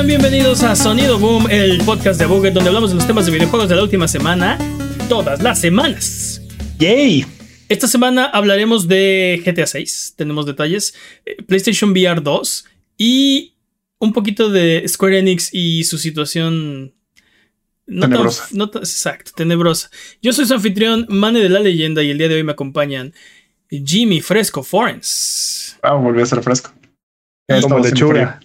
Sean bienvenidos a Sonido Boom, el podcast de Buget, donde hablamos de los temas de videojuegos de la última semana, todas las semanas. ¡Yay! Esta semana hablaremos de GTA 6, tenemos detalles, eh, PlayStation VR 2 y un poquito de Square Enix y su situación no tan- Tenebrosa. no tan- exacto, tenebrosa. Yo soy su anfitrión, Mane de la Leyenda, y el día de hoy me acompañan Jimmy Fresco Forens. Ah, volvió a ser fresco. Como lechuga.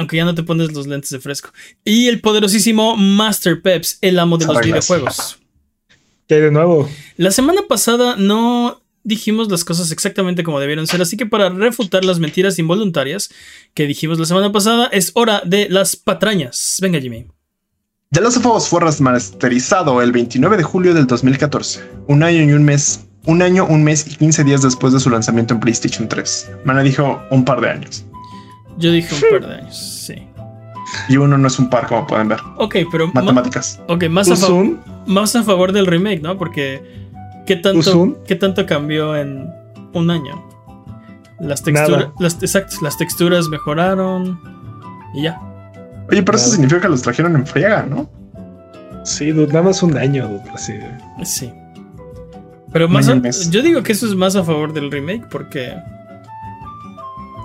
Aunque ya no te pones los lentes de fresco. Y el poderosísimo Master Peps, el amo de los videojuegos. ¿Qué hay de nuevo? La semana pasada no dijimos las cosas exactamente como debieron ser, así que para refutar las mentiras involuntarias que dijimos la semana pasada, es hora de las patrañas. Venga, Jimmy. The Last of Us fue remasterizado el 29 de julio del 2014, un año y un mes, un año, un mes y 15 días después de su lanzamiento en PlayStation 3. Mana dijo un par de años. Yo dije un par de años, sí. Y uno no es un par, como pueden ver. Ok, pero ma- Matemáticas. ok, más, a más a favor del remake, ¿no? Porque ¿qué tanto. ¿qué tanto cambió en un año? Las texturas, las, exacto, las texturas mejoraron y ya. Oye, pero eso significa que los trajeron en friega, ¿no? Sí, nada más un año, dude, así. Sí. Pero más a- yo digo que eso es más a favor del remake porque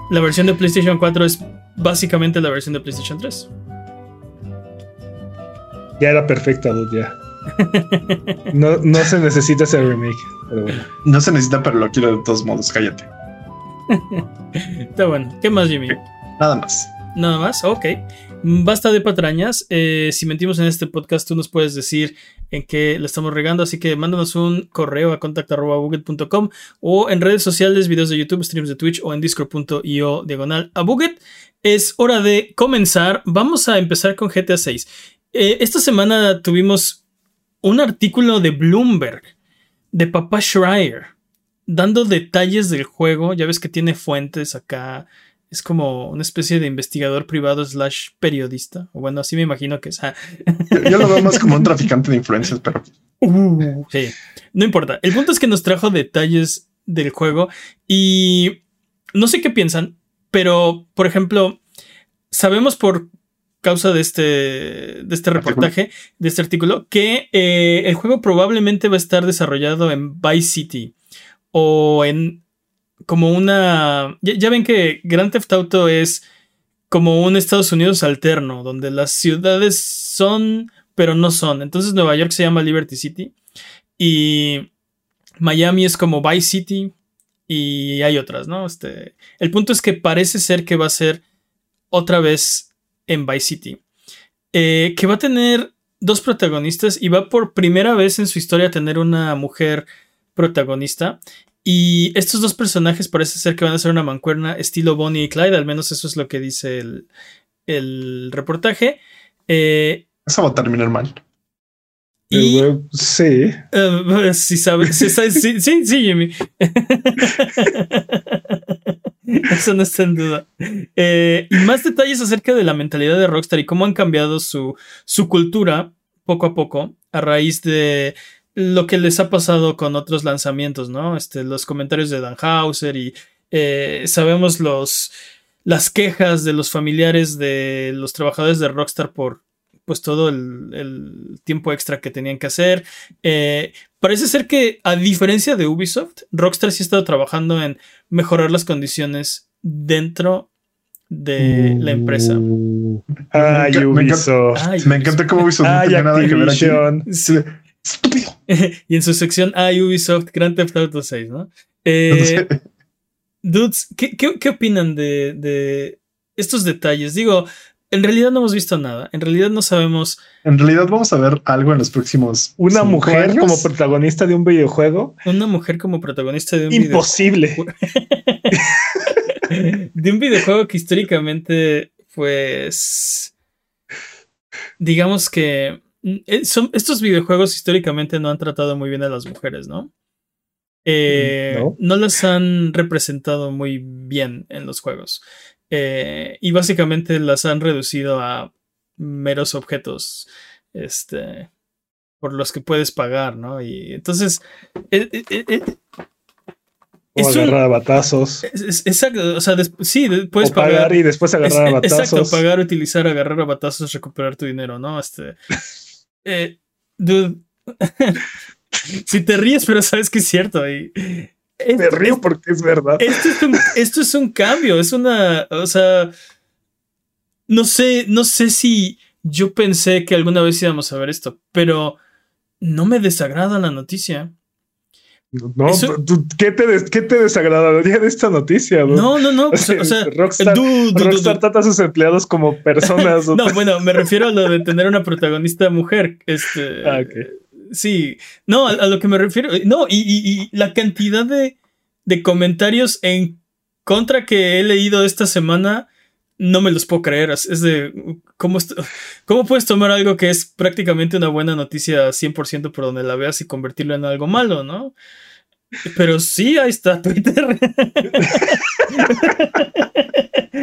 la versión de PlayStation 4 es básicamente la versión de PlayStation 3. Ya era perfecta, dude, ya. No, no se necesita ese remake, pero bueno. No se necesita, pero lo quiero de todos modos. Cállate. Está bueno. ¿Qué más, Jimmy? Nada más. Nada más, ok. Basta de patrañas. Eh, si mentimos en este podcast, tú nos puedes decir en qué le estamos regando. Así que mándanos un correo a contact.buget.com o en redes sociales, videos de YouTube, streams de Twitch o en discord.io diagonal a Buget. Es hora de comenzar. Vamos a empezar con GTA 6. Eh, esta semana tuvimos un artículo de Bloomberg de Papá Schreier dando detalles del juego. Ya ves que tiene fuentes acá es como una especie de investigador privado slash periodista. O bueno, así me imagino que es. ah, Yo, yo lo veo más como un traficante de influencias, pero sí, no importa. El punto es que nos trajo detalles del juego y no sé qué piensan, pero por ejemplo, sabemos por causa de este, de este reportaje, de este artículo, que eh, el juego probablemente va a estar desarrollado en Vice City o en como una... Ya, ven que Grand Theft Auto es como un Estados Unidos alterno, donde las ciudades son, pero no son. Entonces Nueva York se llama Liberty City y Miami es como Vice City y hay otras, ¿no? Este, el punto es que parece ser que va a ser otra vez en Vice City, eh, que va a tener dos protagonistas y va por primera vez en su historia a tener una mujer protagonista. Y estos dos personajes parece ser que van a ser una mancuerna estilo Bonnie y Clyde, al menos eso es lo que dice el, el reportaje. Eh, eso va a terminar mal. y, sí. sí, sabes, sí, sabes, sí, sí, sí, Jimmy. Eso no está en duda. Eh, y más detalles acerca de la mentalidad de Rockstar y cómo han cambiado su, su cultura poco a poco a raíz de lo que les ha pasado con otros lanzamientos, ¿no? Este, los comentarios de Dan Hauser y eh, sabemos los, las quejas de los familiares de los trabajadores de Rockstar por pues todo el, el tiempo extra que tenían que hacer. Eh, parece ser que a diferencia de Ubisoft, Rockstar sí ha estado trabajando en mejorar las condiciones dentro de la empresa. Ay, me Ubisoft. Ay, Me encanta cómo Ubisoft no Ay, tenía nada que ver aquí. Sí. Estúpido. y en su sección hay Ubisoft Grand Theft Auto 6, ¿no? Eh, dudes, ¿qué, qué, qué opinan de, de estos detalles? Digo, en realidad no hemos visto nada. En realidad no sabemos. En realidad vamos a ver algo en los próximos. Una mujer años. como protagonista de un videojuego. Una mujer como protagonista de un Imposible. videojuego. de un videojuego que históricamente, pues. Digamos que. Eh, Son, estos videojuegos históricamente no han tratado muy bien a las mujeres, ¿no? Eh, No. no las han representado muy bien en los juegos. Eh, y básicamente las han reducido a meros objetos. Este. Por los que puedes pagar, ¿no? Y entonces. eh, O Es un- agarrar a batazos. Es- es- exacto, o sea, des- sí, de- puedes o pagar, pagar. y después agarrar a Exacto, batazos. pagar, utilizar, agarrar a batazos, recuperar tu dinero, ¿no? Este. eh, dude. si te ríes, pero sabes que es cierto. Y, Me río porque es verdad. esto es, un, esto es un cambio, es una. O sea. No sé, no sé si yo pensé que alguna vez íbamos a ver esto, pero no me desagrada la noticia. No, Eso- tú- ¿qué, te des- ¿Qué te desagradaría de esta noticia? No, no, no. Sea, o sea, Rockstar, dude. trata a sus empleados como personas. No, bueno, me refiero a lo de tener una protagonista mujer. Este. Ah. Sí. No, a, a lo que me refiero. No, y, y- y la cantidad de, de comentarios en contra que he leído esta semana. No me los puedo creer. Es de. ¿cómo, ¿Cómo puedes tomar algo que es prácticamente una buena noticia 100% por donde la veas y convertirlo en algo malo, no? Pero sí, ahí está Twitter.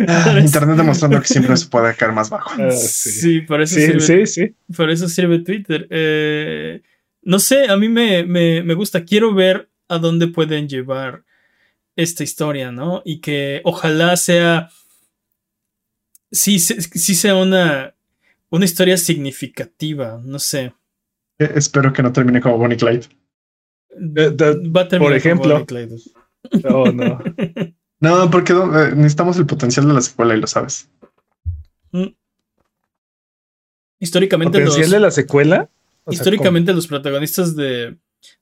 Ah, Internet demostrando que siempre se puede caer más bajo. Ah, sí. sí. para eso Sí, sirve sí, sí. Por eso sirve Twitter. Eh, no sé, a mí me, me- me gusta. Quiero ver a dónde pueden llevar esta historia, ¿no? Y que ojalá sea. Sí, sí sea una, una historia significativa. No sé. Eh, Espero que no termine como Bonnie Clyde. de- Va a terminar como ejemplo. Bonnie Clyde. Oh, no. No, porque eh, necesitamos el potencial de la secuela y lo sabes. Mm. Históricamente, los, ¿Potencial de la secuela? O sea, históricamente los protagonistas de.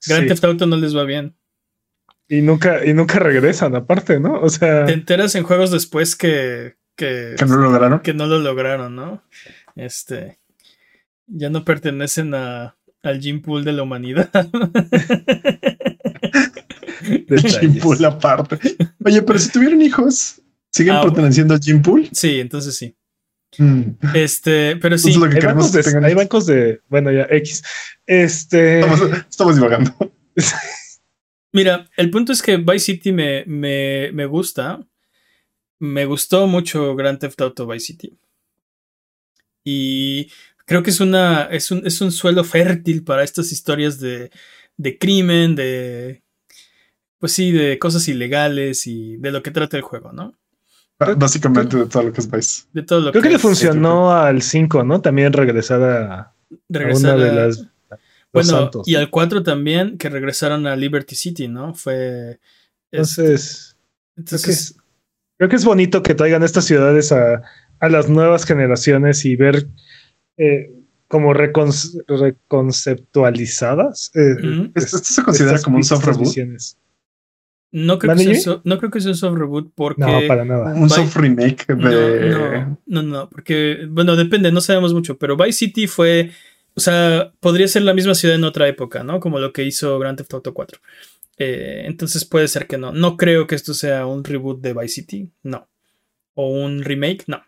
Grand Sí. Theft Auto no les va bien. Y nunca, y nunca regresan, aparte, ¿no? O sea, Te enteras en juegos después que, que, Que no lo lograron. que no lo lograron, ¿no? Este. Ya no pertenecen a, al gene pool de la humanidad. detalles. Jim Pool aparte. Oye, pero si tuvieron hijos, ¿siguen Ah, perteneciendo a Jim Pool? sí, entonces sí. Mm. Este, pero sí. es lo que Hay queremos bancos, de, que tengan. hay bancos de, bueno, ya, X. Este, Estamos, estamos divagando. Mira, el punto es que Vice City me, me, me gusta. Me gustó mucho Grand Theft Auto Vice City. Y creo que es una. es un, es un suelo fértil para estas historias de, de crimen, de. Pues sí, de cosas ilegales y de lo que trata el juego, ¿no? Básicamente de todo lo que es Vice. De todo lo creo que le es funcionó al 5, ¿no? También regresar a, una de las. los Bueno, santos. y al 4 también, que regresaron a Liberty City, ¿no? Fue. es- Entonces, creo que, entonces es, creo que es bonito que traigan estas ciudades a, a las nuevas generaciones y ver eh, como recon- reconceptualizadas. eh. Esto, esto se considera como un soft reboot. visiones. No creo, que ¿Mande, sea, Jimmy? so- no creo que sea un soft reboot porque. No, para nada. Un soft remake de. No, no, no, no, porque, bueno, depende, no sabemos mucho, pero Vice City fue, o sea, podría ser la misma ciudad en otra época, ¿no? Como lo que hizo Grand Theft Auto 4. Eh, entonces puede ser que no. No creo que esto sea un reboot de Vice City, no. O un remake, no.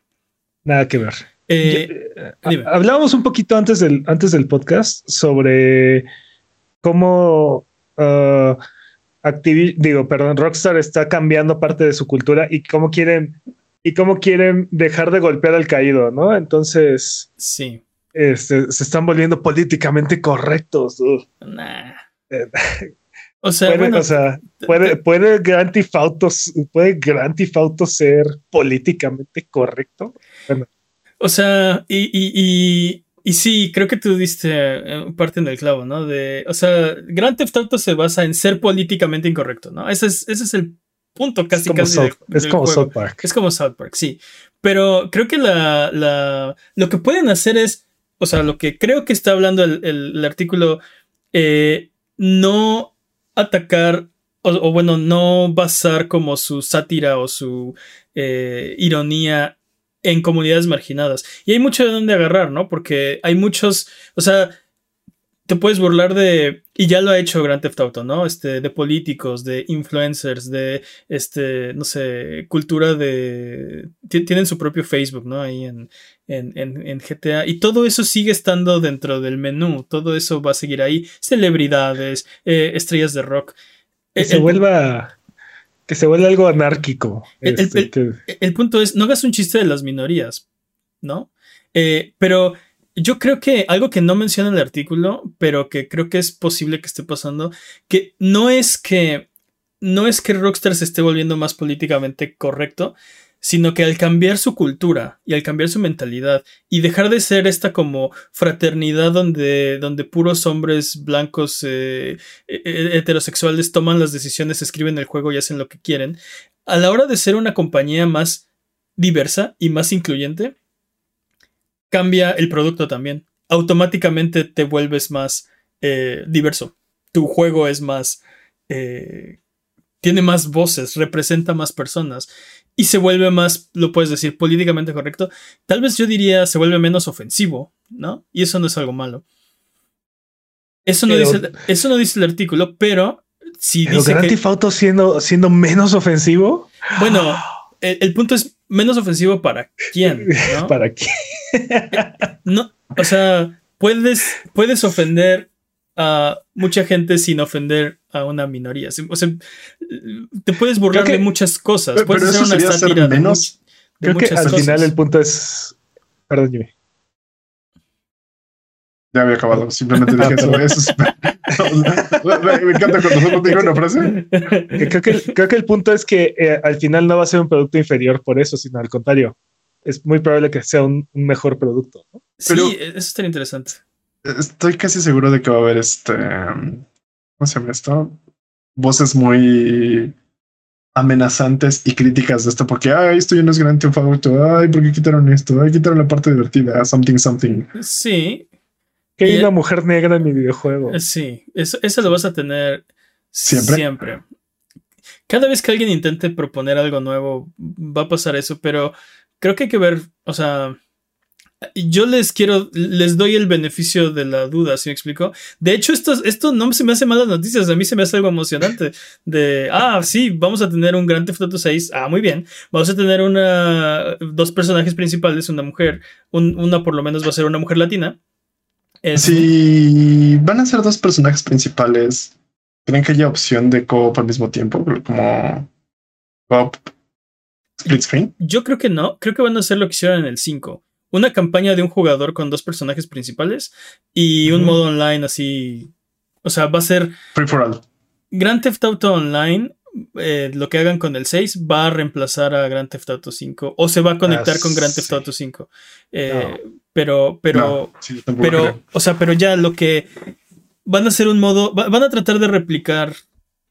Nada que ver. Eh, Eh, ha- Hablábamos un poquito antes del, antes del podcast sobre cómo ah, Activi- digo, perdón, Rockstar está cambiando parte de su cultura y cómo quieren y cómo quieren dejar de golpear al caído, ¿no? Entonces, sí. este, se están volviendo políticamente correctos. Nah. O sea, Puede, bueno, o sea, puede, puede Grand Theft Auto, puede Grand Theft Auto ser políticamente correcto. O sea, y, y, y, y sí, creo que tú diste eh, parte en el clavo, ¿no? De, o sea, Grand Theft Auto se basa en ser políticamente incorrecto, ¿no? Ese es, ese es el punto casi es como, casi South, del- es del como. South Park. Es como South Park, sí. Pero creo que la, la, lo que pueden hacer es, o sea, lo que creo que está hablando el, el- el artículo, eh, no atacar, o, bueno, no basar como su sátira o su eh, ironía en comunidades marginadas. Y hay mucho de dónde agarrar, ¿no? Porque hay muchos, o sea, te puedes burlar de, y ya lo ha hecho Grand Theft Auto, ¿no? Este, de políticos, de influencers, de, este, no sé, cultura de, ti- tienen su propio Facebook, ¿no? Ahí en, en, en, en GTA. Y todo eso sigue estando dentro del menú, todo eso va a seguir ahí. Celebridades, eh, estrellas de rock. Que El- se el- vuelva, que se vuelva algo anárquico. El- este, el- que- el punto es, no hagas un chiste de las minorías, ¿no? Eh, pero yo creo que algo que no menciona el artículo, pero que creo que es posible que esté pasando, que no es que no es que Rockstar se esté volviendo más políticamente correcto, sino que al cambiar su cultura y al cambiar su mentalidad y dejar de ser esta como fraternidad donde, donde puros hombres blancos eh, eh, heterosexuales toman las decisiones, escriben el juego y hacen lo que quieren, a la hora de ser una compañía más diversa y más incluyente, cambia el producto también. Automáticamente te vuelves más eh, diverso. Tu juego es más tiene más voces, representa más personas y se vuelve más, lo puedes decir, políticamente correcto. Tal vez yo diría se vuelve menos ofensivo, ¿no? Y eso no es algo malo. Eso no, dice, eso no dice el artículo, pero si pero dice. Grand Theft Auto siendo, siendo menos ofensivo. Bueno, el, punto es menos ofensivo para quién. ¿no? ¿Para quién? no, o sea, puedes, puedes ofender a mucha gente sin ofender a una minoría. O sea, te puedes burlar de muchas cosas. puedes hacer una sátira menos, de, creo que al final el punto es. Perdón, Jimmy. Ya había acabado, simplemente dije eso. eso me encanta cuando solo digo una frase. Creo que, creo que el punto es que eh, al final no va a ser un producto inferior por eso, sino al contrario. Es muy probable que sea un, mejor producto. sí, eso estaría interesante. Estoy casi seguro de que va a haber este. ¿Cómo se llama esto? Voces muy amenazantes y críticas de esto, porque ay, esto ya no es Theft Auto, ay, ¿por qué quitaron esto? Ay, quitaron la parte divertida, something, something. Sí. Que hay una mujer negra en mi videojuego. Sí, eso, eso lo vas a tener siempre. siempre. Cada vez que alguien intente proponer algo nuevo, va a pasar eso, pero creo que hay que ver, o sea, yo les quiero, les doy el beneficio de la duda, ¿sí me explico? De hecho, esto, esto no se me hace malas noticias, a mí se me hace algo emocionante. De, ah, sí, vamos a tener un Grand Theft Auto 6, ah, muy bien. Vamos a tener una, dos personajes principales, una mujer, una por lo menos va a ser una mujer latina. Sí, van a ser dos personajes principales. ¿Creen que haya opción de co al mismo tiempo? Como co split screen. Yo creo que no, creo que van a hacer lo que hicieron en el 5 una campaña de un jugador con dos personajes principales y un modo online así. O sea, va a ser. Free for all. Grand Theft Auto Online, eh, lo que hagan con el 6, va a reemplazar a Grand Theft Auto 5 o se va a conectar con Grand Theft Auto 5. Eh, pero, pero, pero, o sea, pero ya lo que van a hacer un modo, van a tratar de replicar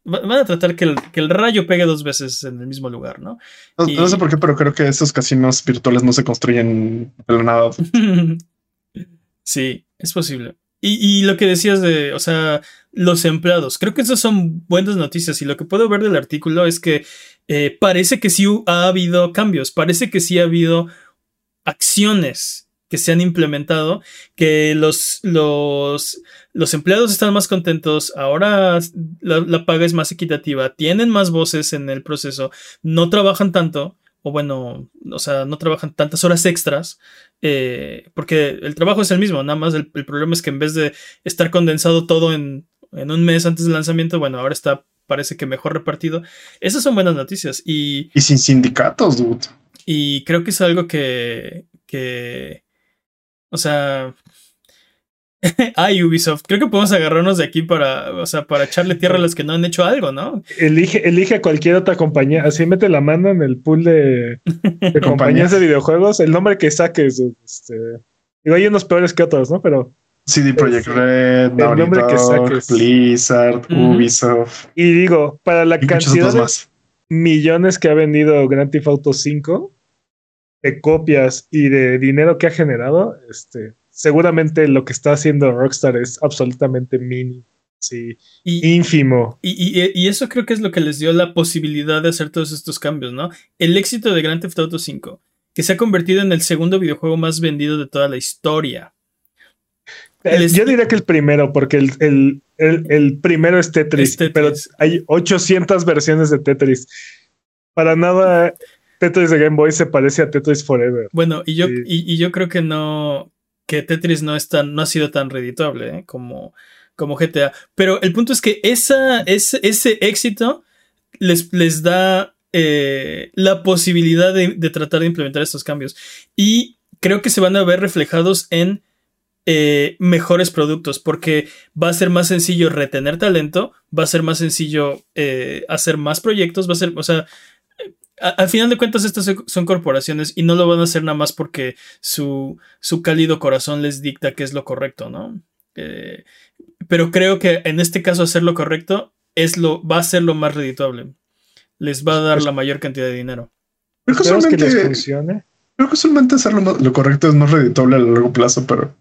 Van a tratar que el, que el, rayo pegue dos veces en el mismo lugar, ¿no? No, sé por qué, pero creo que esos casinos virtuales no se construyen de nada. sí, es posible. Y, y, lo que decías de, o sea, los empleados, creo que esas son buenas noticias y lo que puedo ver del artículo es que eh, parece que sí ha habido cambios, parece que sí ha habido acciones que se han implementado, que los, los, los empleados están más contentos, ahora la, paga es más equitativa, tienen más voces en el proceso, no trabajan tanto, o bueno, o sea, no trabajan tantas horas extras, eh, porque el trabajo es el mismo, nada más el, problema es que en vez de estar condensado todo en, en un mes antes del lanzamiento, bueno, ahora está parece que mejor repartido. Esas son buenas noticias. Y, y sin sindicatos, dude. Y creo que es algo que, que, o sea. Ay, Ubisoft, creo que podemos agarrarnos de aquí para, o sea, para echarle tierra a los que no han hecho algo, ¿no? Elige, elige a cualquier otra compañía, así mete la mano en el pool de, compañías de videojuegos, el nombre que saques, este, digo, hay unos peores que otros, ¿no? Pero CD Projekt Red, el nombre que saques. Blizzard, Ubisoft. Y digo, para la cantidad de millones que ha vendido Grand Theft Auto 5, de copias y de dinero que ha generado, este, seguramente lo que está haciendo Rockstar es absolutamente mínimo. Sí, ínfimo. Y, eso creo que es lo que les dio la posibilidad de hacer todos estos cambios, ¿no? El éxito de Grand Theft Auto 5, que se ha convertido en el segundo videojuego más vendido de toda la historia. Eh, yo diría que el primero, porque el, el, primero es Tetris, pero hay 800 versiones de Tetris. Para nada Tetris de Game Boy se parece a Tetris Forever. Bueno, y yo, y, yo creo que no. que Tetris no es tan, no ha sido tan redituable ¿eh? como, como GTA. Pero el punto es que esa, ese, ese éxito les, les da eh, la posibilidad de, tratar de implementar estos cambios. Y creo que se van a ver reflejados en eh, mejores productos, porque va a ser más sencillo retener talento, va a ser más sencillo eh, hacer más proyectos, va a ser, o sea, al final de cuentas estas son corporaciones y no lo van a hacer nada más porque su, su cálido corazón les dicta que es lo correcto, ¿no? Eh, pero creo que en este caso hacer lo correcto es lo, va a ser lo más redituable. Les va a dar la mayor cantidad de dinero. Creo que, solamente, que les funcione. Creo que solamente hacer lo, correcto es más redituable a largo plazo, pero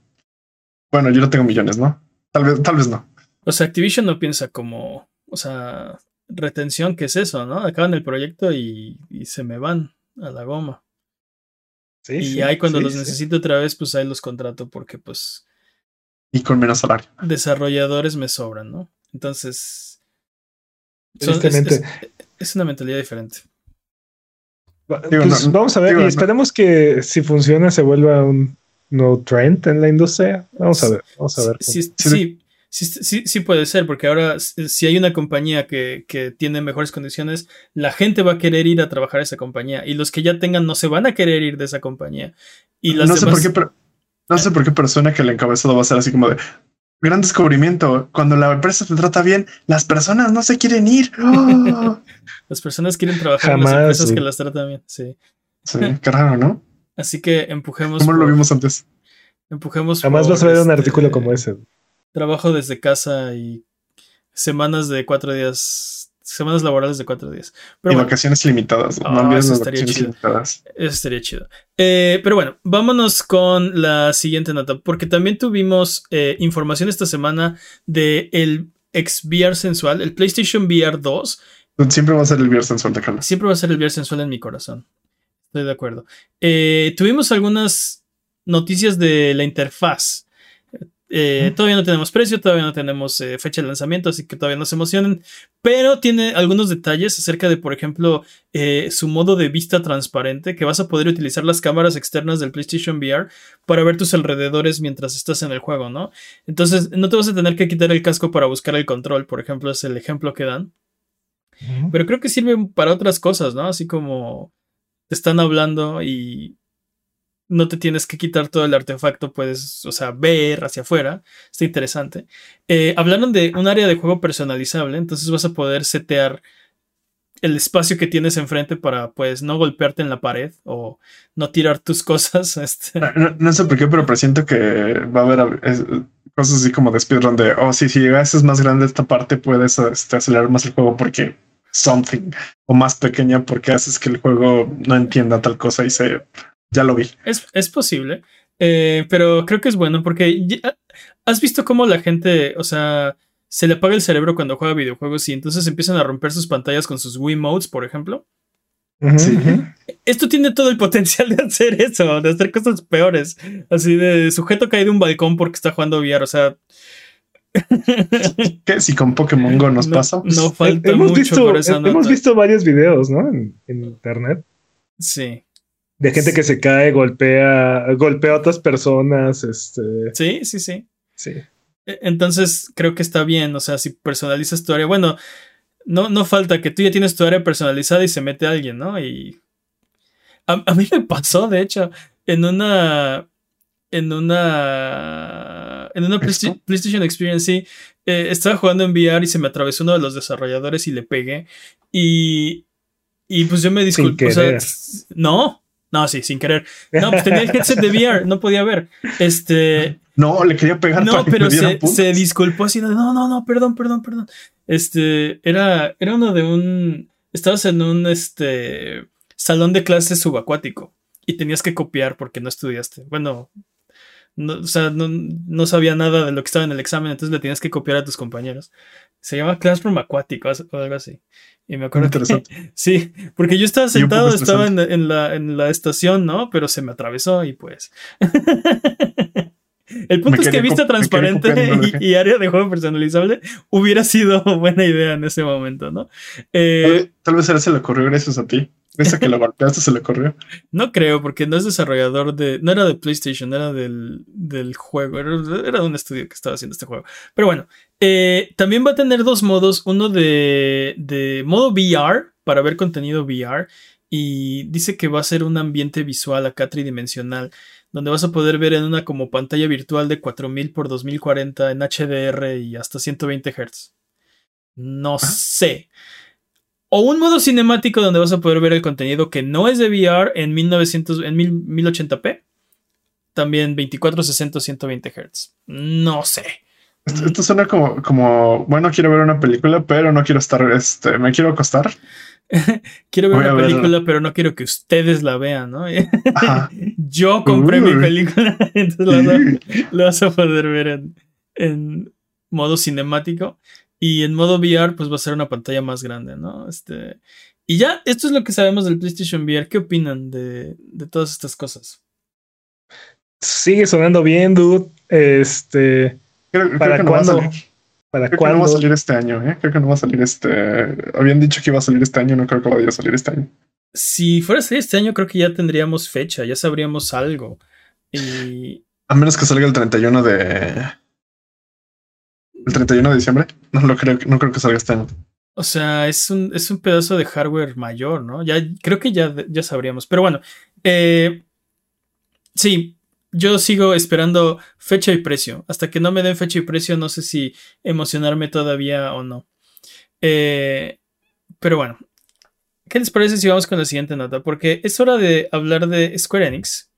bueno, yo no tengo millones, ¿no? Tal vez, tal vez no. O sea, Activision no piensa como, o sea, retención, ¿qué es eso, no? Acaban el proyecto y, se me van a la goma. Sí, y ahí cuando los necesito otra vez, pues ahí los contrato porque pues... Y con menos salario. Desarrolladores me sobran, ¿no? Entonces... es, una mentalidad diferente. Pues, vamos a ver, y esperemos que si funciona se vuelva un no trend en la industria. Vamos a ver, vamos a ver. Sí, sí, sí, sí, puede ser, porque ahora si hay una compañía que, tiene mejores condiciones, la gente va a querer ir a trabajar a esa compañía y los que ya tengan no se van a querer ir de esa compañía. Y no, sé por qué, pero, no sé por qué persona que el encabezado va a ser así como de gran descubrimiento. Cuando la empresa te trata bien, las personas no se quieren ir. las personas quieren trabajar en las empresas que las tratan bien. Sí. Sí, qué raro, ¿no? Así que empujemos. ¿Cómo lo vimos antes? Empujemos. Jamás vas a ver un artículo este, como ese. Trabajo desde casa y semanas de cuatro días. Semanas laborales de cuatro días. y vacaciones limitadas. no ah, olvides las vacaciones limitadas. Eso estaría chido. Eh, pero bueno, vámonos con la siguiente nota. Porque también tuvimos eh, información esta semana de el XVR sensual, el PlayStation VR 2. Siempre va a ser el VR sensual de Carlos. Siempre va a ser el VR sensual en mi corazón. Estoy de acuerdo. Eh, tuvimos algunas noticias de la interfaz. Eh, todavía no tenemos precio, todavía no tenemos eh, fecha de lanzamiento, así que todavía no se emocionen. Pero tiene algunos detalles acerca de, por ejemplo, su modo de vista transparente, que vas a poder utilizar las cámaras externas del PlayStation VR para ver tus alrededores mientras estás en el juego, ¿no? Entonces, no te vas a tener que quitar el casco para buscar el control, por ejemplo, es el ejemplo que dan. Pero creo que sirve para otras cosas, ¿no? Así como te están hablando y no te tienes que quitar todo el artefacto, puedes, o sea, ver hacia afuera. Está interesante. Eh, hablaron de un área de juego personalizable, entonces vas a poder setear el espacio que tienes enfrente para, pues, no golpearte en la pared o no tirar tus cosas. Este. No, sé por qué, pero presiento que va a haber cosas así como de speedrun de, oh, sí, si llegas es más grande esta parte, puedes este, acelerar más el juego porque something o más pequeña porque haces que el juego no entienda tal cosa y se ya lo vi. Es, posible, eh, pero creo que es bueno porque has visto cómo la gente, o sea, se le apaga el cerebro cuando juega videojuegos y entonces empiezan a romper sus pantallas con sus Wii Modes, por ejemplo. Sí. Esto tiene todo el potencial de hacer eso, de hacer cosas peores. Así de sujeto cae de un balcón porque está jugando VR. O sea, que si con Pokémon Go nos pasa. No falta hemos visto, Hemos visto varios videos, ¿no? En, internet. Sí. De gente que se cae, golpea, golpea a otras personas. Este. Sí, sí, sí. Sí. E, entonces creo que está bien. O sea, si personalizas tu área. Bueno, no, no falta que tú ya tienes tu área personalizada y se mete alguien, ¿no? Y. a mí me pasó, de hecho, en una en una en una PlayStation Experience, sí, eh, estaba jugando en VR y se me atravesó uno de los desarrolladores y le pegué. Y, y pues yo me disculpo. no, no, sí, sin querer. No, pues tenía el headset de VR, no podía ver. Este. No, le quería pegar. No, pero se, se, disculpó así. No, no, no, perdón, perdón, perdón. Este, era, era uno de un. Estabas en un este salón de clases subacuático y tenías que copiar porque no estudiaste. Bueno, no, o sea, no, sabía nada de lo que estaba en el examen, entonces le tienes que copiar a tus compañeros. Se llama Classroom Acuático o algo así. Y me acuerdo que, sí, porque yo estaba sentado, estaba en, la, en la estación, ¿no? Pero se me atravesó y pues. El punto es que vista transparente y, área de juego personalizable hubiera sido buena idea en ese momento, ¿no? Eh, tal, vez él se le ocurrió gracias a ti. Que lo golpeaste se le ocurrió. No creo, porque no es desarrollador de. No era de PlayStation, era del, juego. Era, de un estudio que estaba haciendo este juego. Pero bueno, eh, también va a tener dos modos. Uno de, de modo VR, para ver contenido VR. Y dice que va a ser un ambiente visual acá tridimensional donde vas a poder ver en una como pantalla virtual de 4000 por 2040 en HDR y hasta 120 Hz. No sé. O un modo cinemático donde vas a poder ver el contenido que no es de VR en 1900 en 1080p. También 2460 120 Hz. No sé. Esto, suena como, como, bueno, quiero ver una película, pero no quiero estar, este, me quiero acostar. quiero ver una película, pero no quiero que ustedes la vean, ¿no? Yo compré mi película, entonces la, vas a poder ver en, en, modo cinemático. Y en modo VR, pues va a ser una pantalla más grande, ¿no? Este. Y ya, esto es lo que sabemos del PlayStation VR. ¿Qué opinan de, de todas estas cosas? Sigue sonando bien, dude. Este Creo, ¿Para que cuándo? No va a salir. ¿Para creo cuándo? que no va a salir este año, ¿eh? Creo que no va a salir este. Habían dicho que iba a salir este año, no creo que vaya a salir este año. Si fuera a salir este año, creo que ya tendríamos fecha, ya sabríamos algo. Y. A menos que salga el 31 de. El 31 de diciembre. No lo creo, no creo que salga este año. O sea, es un, es un pedazo de hardware mayor, ¿no? Ya creo que ya, ya sabríamos. Pero bueno, eh, sí, yo sigo esperando fecha y precio. Hasta que no me den fecha y precio, no sé si emocionarme todavía o no. Eh, pero bueno, ¿qué les parece si vamos con la siguiente nota? Porque es hora de hablar de Square Enix.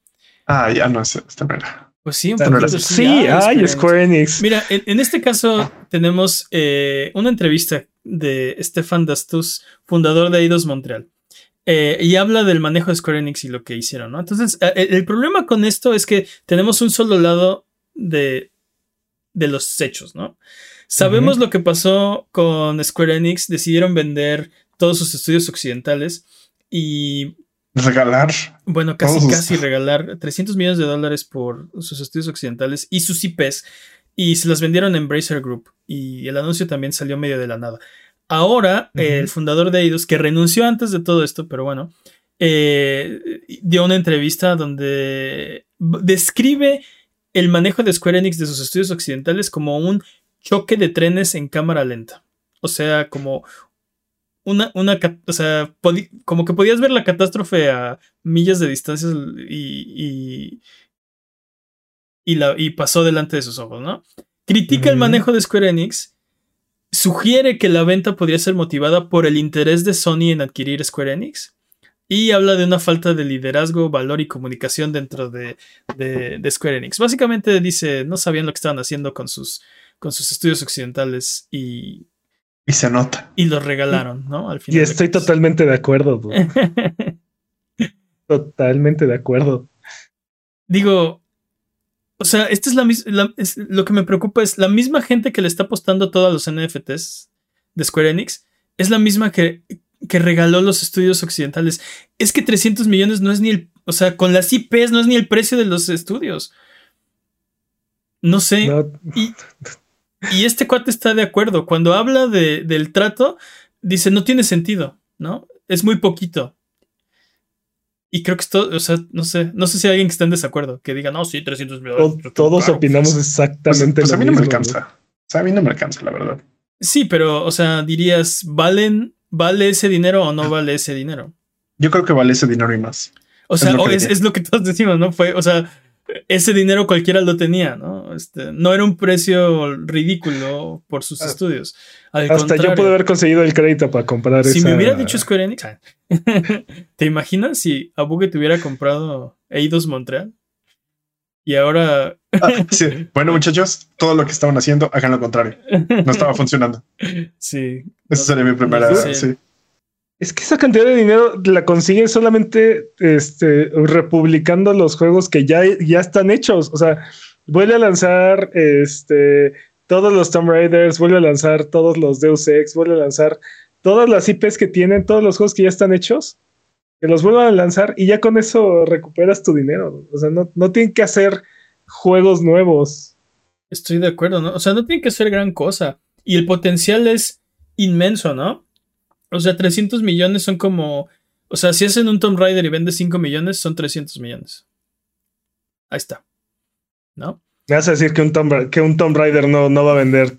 Ah, ya no es esta manera. Pues sí, un poquito, sí, hay Square Enix. Mira, en, este caso tenemos eh, una entrevista de Stefan Dastus, fundador de Eidos Montreal. Eh, y habla del manejo de Square Enix y lo que hicieron, ¿no? Entonces, eh, el, problema con esto es que tenemos un solo lado de, de los hechos, ¿no? Sabemos lo que pasó con Square Enix, decidieron vender todos sus estudios occidentales y... Regalar. Bueno, casi, casi regalar 300 millones de dólares por sus estudios occidentales y sus IPs y se las vendieron en Embracer Group y el anuncio también salió medio de la nada. Ahora, el fundador de Eidos, que renunció antes de todo esto, pero bueno, eh, dio una entrevista donde describe el manejo de Square Enix de sus estudios occidentales como un choque de trenes en cámara lenta. O sea, como una, una o sea, como que podías ver la catástrofe a millas de distancia y, y, la, y pasó delante de sus ojos, ¿no? Critica el manejo de Square Enix sugiere que la venta podría ser motivada por el interés de Sony en adquirir Square Enix y habla de una falta de liderazgo, valor y comunicación dentro de, Square Enix. Básicamente dice, no sabían lo que estaban haciendo con sus, con sus estudios occidentales y... Y se nota. Y los regalaron, ¿no? Al final y estoy totalmente de acuerdo. totalmente de acuerdo. Digo, o sea, esta es la misma. Lo que me preocupa es la misma gente que le está apostando todos los NFTs de Square Enix. Es la misma que, que regaló los estudios occidentales. Es que 300 millones no es ni el. O sea, con las IPs no es ni el precio de los estudios. No sé. Y, y, este cuate está de acuerdo. Cuando habla de, del trato, dice: no tiene sentido, ¿no? Es muy poquito. Y creo que esto, o sea, no sé, no sé si hay alguien que está en desacuerdo, que diga, no, sí, 300 millones. Todos, opinamos exactamente pues, pues a mí no me alcanza. O sea, a mí no me alcanza, la verdad. Sí, pero, o sea, dirías, ¿valen, ¿vale ese dinero o no vale ese dinero? Yo creo que vale ese dinero y más. O sea, es lo que todos decimos, ¿no? Fue, o sea, ese dinero cualquiera lo tenía, ¿no? Este, no era un precio ridículo por sus ah, estudios. hasta yo pude haber conseguido el crédito para comprar Si me hubiera dicho Square Enix, ¿te imaginas si Abugue te hubiera comprado Eidos Montreal? Y ahora. Ah, bueno, muchachos, todo lo que estaban haciendo, hagan lo contrario. No estaba funcionando. Sí. Esa sería mi primera. Sí. Es que esa cantidad de dinero la consigue solamente este, republicando los juegos que ya, ya están hechos. O sea, vuelve a lanzar este, todos los Tomb Raiders, vuelve a lanzar todos los Deus Ex, vuelve a lanzar todas las IPs que tienen, todos los juegos que ya están hechos, que los vuelvan a lanzar y ya con eso recuperas tu dinero. O sea, no, no tienen que hacer juegos nuevos. Estoy de acuerdo, ¿no? O sea, no tienen que ser gran cosa. Y el potencial es inmenso, ¿no? O sea, 300 millones son como. O sea, si hacen un Tomb Raider y vende 5 millones, son 300 millones. Ahí está. ¿No? ¿Me vas a decir que un Tomb, que un Tomb Raider no, no va a vender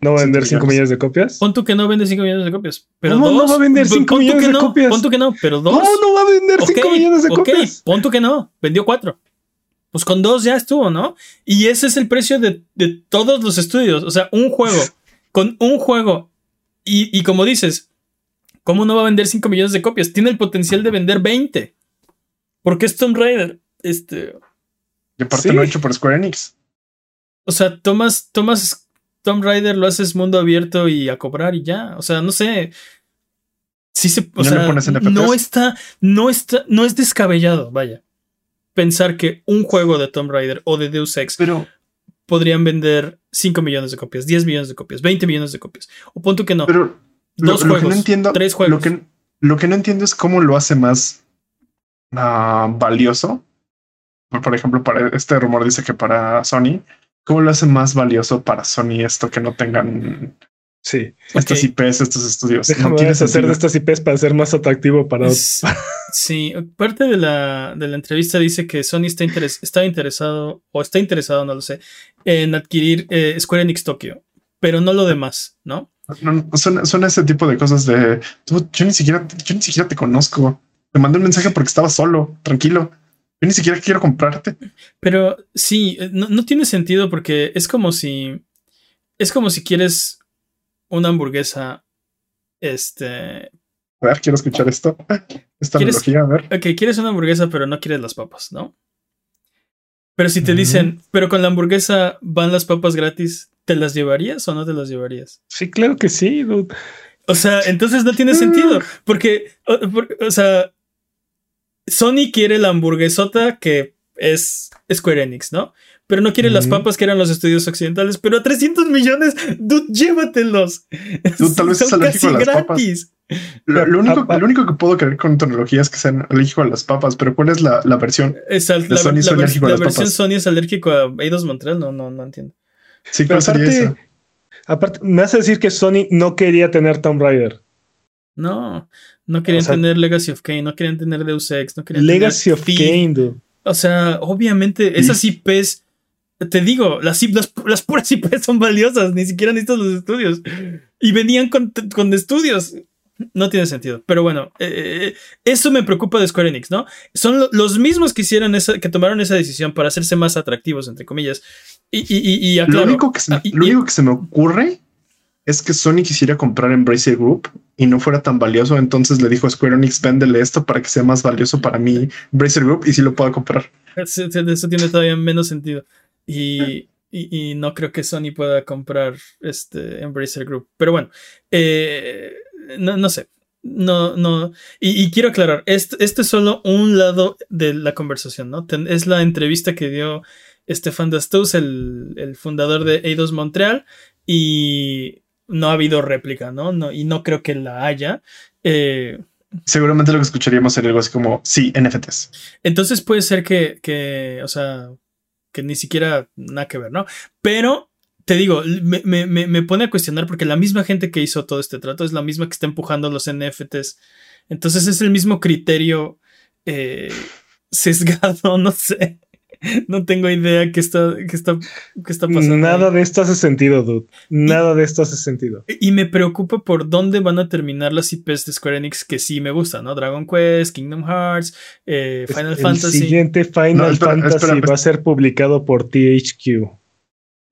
¿No va a vender 5 millones de copias? Pon tú que no vende 5 millones de copias. Pero ¿Cómo no va a vender 5 millones de copias? Pon tú que no, pero dos. ¿Cómo no va a vender 5 millones de copias? Pon tú que no, vendió 4. Pues con dos ya estuvo, ¿no? Y ese es el precio de, de todos los estudios. O sea, un juego, con un juego. Y, y como dices, ¿cómo no va a vender 5 millones de copias? Tiene el potencial de vender 20. Porque es Tomb Raider. Este. Y aparte Sí. no hecho por Square Enix. O sea, tomas, tomas Tomb Raider, lo haces mundo abierto y a cobrar y ya. O sea, no sé. Sí se, o ¿No le sea, no está, no está, no es descabellado, vaya. Pensar que un juego de Tomb Raider o de Deus Ex Pero, podrían vender 5 millones de copias, 10 millones de copias, 20 millones de copias. O punto que no. pero lo, Dos lo que juegos, no entiendo, tres juegos. Lo que, lo que no entiendo es cómo lo hace más ah, valioso. Por, por ejemplo, para este rumor dice que para Sony, ¿cómo lo hace más valioso para Sony esto que no tengan Sí. estas. IPs, estos estudios? Déjame no deshacer de estas IPs para ser más atractivo para Es- sí, parte de la, de la entrevista dice que Sony está, interes- está interesado, o está interesado, no lo sé, en adquirir eh, Square Enix Tokyo, pero no lo demás, ¿no? No, son, son ese tipo de cosas de tú, yo ni siquiera, yo ni siquiera te conozco. Te mandé un mensaje porque estaba solo, tranquilo. Yo ni siquiera quiero comprarte. Pero sí, no, no tiene sentido porque es como si. Es como si quieres una hamburguesa. Este. A ver, quiero escuchar esto. Esta ¿Quieres- analogía, a ver. Ok, quieres una hamburguesa, pero no quieres las papas, ¿no? Pero si te Ujú. dicen, pero con la hamburguesa van las papas gratis, ¿te las llevarías o no te las llevarías? Sí, claro que sí, dude. O sea, entonces no tiene sentido. Porque, o, por- o sea, Sony quiere la hamburguesota que es Square Enix, ¿no? Pero no quiere las Ujú. papas que eran los estudios occidentales. Pero a 300 millones, dude, llévatelos. Tú tal vez Son es alérgico casi a las papas. gratis. Lo, lo Ah, único, ah. lo único que puedo creer con tu analogía es que sean alérgico a las papas, pero ¿cuál es la, la versión? Esa- la, Sony es la vers- alérgico a la las versión papas. Sony es alérgico a Eidos Montreal. No, no, no entiendo. Sí, Pero ¿cuál sería aparte, aparte, me hace decir que Sony no quería tener Tomb Raider. No, no querían O sea- tener Legacy of Kane, no querían tener Deus Ex, no querían Legacy tener of Thief. Kane, dude. O sea, obviamente, esas IPs, te digo, las, las, las puras IPs son valiosas, ni siquiera necesitas los estudios. Y venían con, con estudios. No tiene sentido. Pero bueno, eh, eso me preocupa de Square Enix, ¿no? Son lo- los mismos que hicieron esa, que tomaron esa decisión para hacerse más atractivos, entre comillas. Y, y, y, y Lo, único que se, ah, y- lo y- único que se me ocurre es que Sony quisiera comprar Embracer Group y no fuera tan valioso. Entonces le dijo a Square Enix, véndele esto para que sea más valioso para mí, Embracer Group, y si lo puedo comprar. Eso, eso tiene todavía menos sentido. Y, y- y no creo que Sony pueda comprar este Embracer Group. Pero bueno, eh, no, no sé. No, no. Y, y quiero aclarar, este, este es solo un lado de la conversación, ¿no? Ten- es la entrevista que dio Stefan Dastus, el, el fundador de Eidos Montreal, y no ha habido réplica, ¿no? no y no creo que la haya. Eh, Seguramente lo que escucharíamos sería algo así como, sí, NFTs. Entonces puede ser que, que, o sea, que ni siquiera nada que ver, ¿no? Pero te digo, me, me- me- pone a cuestionar porque la misma gente que hizo todo este trato es la misma que está empujando los NFTs. Entonces es el mismo criterio eh, sesgado, no sé. No tengo idea qué está, qué está, qué está pasando. Nada ahí. de esto hace sentido, dude. Nada de esto hace sentido. Y me preocupa por dónde van a terminar las IPs de Square Enix que sí me gustan, ¿no? Dragon Quest, Kingdom Hearts, eh, Final el Fantasy. siguiente Final No, espera, Fantasy espera, va a ser publicado por THQ.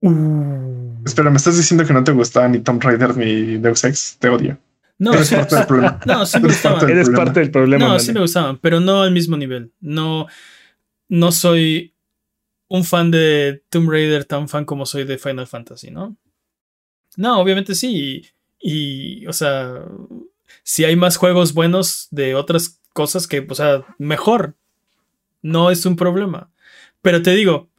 Uh. Espera, ¿me estás diciendo que no te gustaba ni Tomb Raider ni Deus Ex? Te odio. No, Eres sí, parte del problema. no, sí me Eres gustaban. Eres problema. parte del problema. No, sí me gustaban, pero no al mismo nivel. No, no soy un fan de Tomb Raider tan fan como soy de Final Fantasy, ¿no? No, obviamente sí. Y, y, o sea, si hay más juegos buenos de otras cosas que, o sea, mejor. No es un problema. Pero te digo,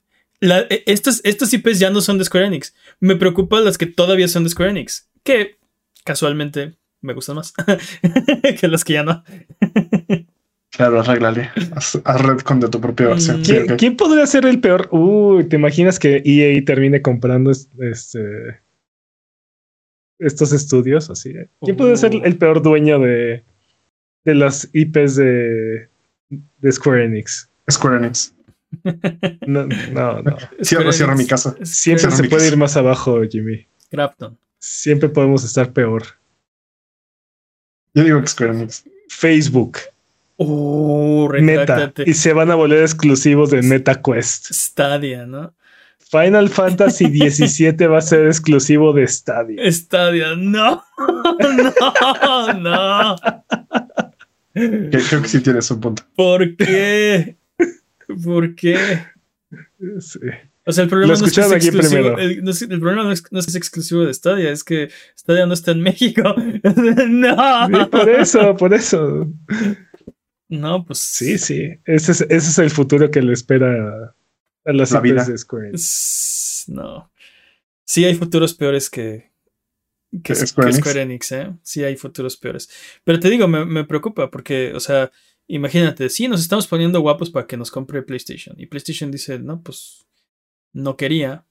la- e- estas, estas IPs ya no son de Square Enix. Me preocupan las que todavía son de Square Enix. Que casualmente me gustan más que las que ya no. Claro, arréglale. Haz, haz Redcon de tu propia versión. Mm. Sí, ¿Quién, podría ser el peor? Uy, ¿te imaginas que EA termine comprando es- este estos estudios así? eh? ¿Quién podría ser Uh. el peor dueño de, de las IPs de, de Square Enix? Square Enix. No, no, no. Cierra, cierra mi casa. Siempre se puede ir más abajo, Jimmy. Crafton. Siempre podemos estar peor. Yo digo que Square Enix. Facebook. Oh, Meta. Y se van a volver exclusivos de MetaQuest. Stadia, ¿no? Final Fantasy XVII va a ser exclusivo de Stadia. Stadia, no. No, no. Que- creo que sí tienes un punto. ¿Por qué? ¿Por qué? Sí. O sea, el problema Lo no es que aquí exclusivo. primero. El, no es- el problema no es, no es que sea exclusivo de Stadia, es que Stadia no está en México. no. Sí, por eso, por eso. No, pues. Sí, sí. Ese es, ese es el futuro que le espera a las La vida. De Square. No. Sí hay futuros peores que, que, ¿Que que Square Enix? Enix, ¿eh? Sí hay futuros peores. Pero te digo, me, me preocupa porque, o sea, imagínate, sí, nos estamos poniendo guapos para que nos compre PlayStation. Y PlayStation dice, no, pues no quería.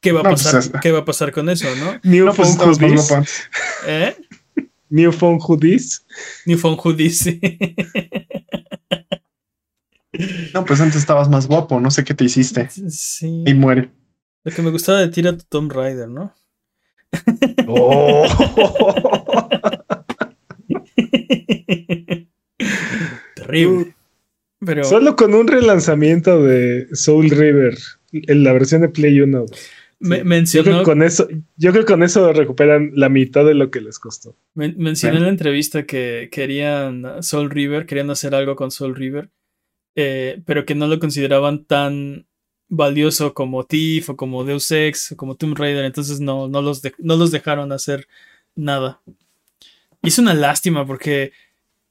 ¿Qué va a No, pues, pasar? ¿Qué va a pasar con eso, no? New No, pues. ¿Eh? New Phone Hoodies. New Phone Hoodies. sí. No, pues antes estabas más guapo, no sé qué te hiciste. Sí. Y muere. Lo que me gustaba de ti era tu Tomb Raider, ¿no? Oh. Terrible. Pero Solo con un relanzamiento de Soul River en la versión de Play 1. Me- Yo creo, mencionó, que con eso, yo creo que con eso recuperan la mitad de lo que les costó. men- mencionó en la entrevista que querían Soul River, querían hacer algo con Soul River, eh, pero que no lo consideraban tan valioso como Thief o como Deus Ex o como Tomb Raider, entonces no, no, los, de- no los dejaron hacer nada. Y es una lástima porque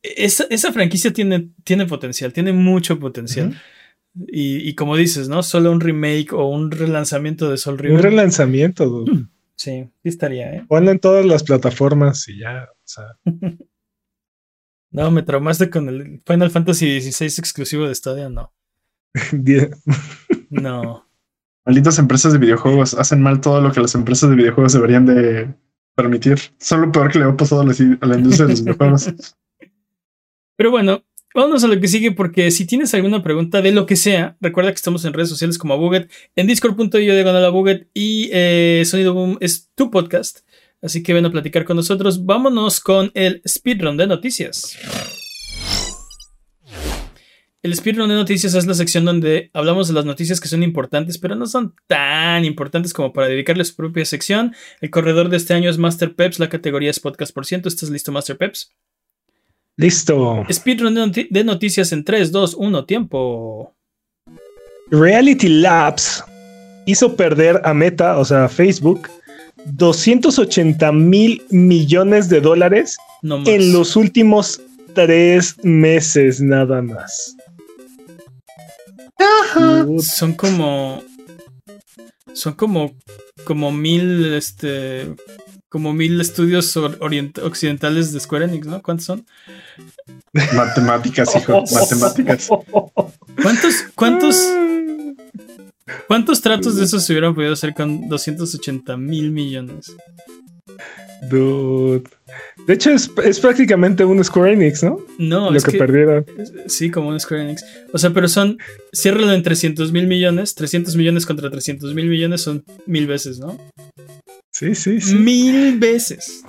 esa, esa franquicia tiene, tiene potencial, tiene mucho potencial. Y, y como dices, ¿no? Solo un remake o un relanzamiento de Soul Un River. relanzamiento. dude. sí, sí estaría, ¿eh? Ponlo en todas las plataformas y ya. O sea, No, me traumaste con el Final Fantasy XVI exclusivo de Stadia, no. No. Malditas empresas de videojuegos hacen mal todo lo que las empresas de videojuegos deberían de permitir. Son lo peor que le ha pasado a la industria de los videojuegos. Pero bueno, vámonos a lo que sigue porque si tienes alguna pregunta de lo que sea, recuerda que estamos en redes sociales como Abuget, en discord.io diagonal Abuget y eh, Sonido Boom es tu podcast. Así que ven a platicar con nosotros. Vámonos con el speedrun de noticias. El speedrun de noticias es la sección donde hablamos de las noticias que son importantes, pero no son tan importantes como para dedicarle su propia sección. El corredor de este año es Master Peps, la categoría es podcast por ciento. ¿Estás listo, Master Peps? Listo. Speedrun de, noti- de noticias en 3, 2, 1, tiempo. Reality Labs hizo perder a Meta, o sea, a Facebook, 280 mil millones de dólares No en los últimos tres meses nada más. Dude, Son como. Son como. Como mil. Este. Como mil estudios occidentales de Square Enix, ¿no? ¿Cuántos son? Matemáticas, hijo, matemáticas. ¿Cuántos, cuántos, cuántos tratos de esos se hubieran podido hacer con 280 mil millones? Dude. De hecho, es, es prácticamente un Square Enix, ¿no? No, Lo es que, que, perdieron. sí, como un Square Enix. O sea, pero son, ciérralo en 300 mil millones, 300 millones contra 300 mil millones son mil veces, ¿no? Sí, sí, sí. Mil veces.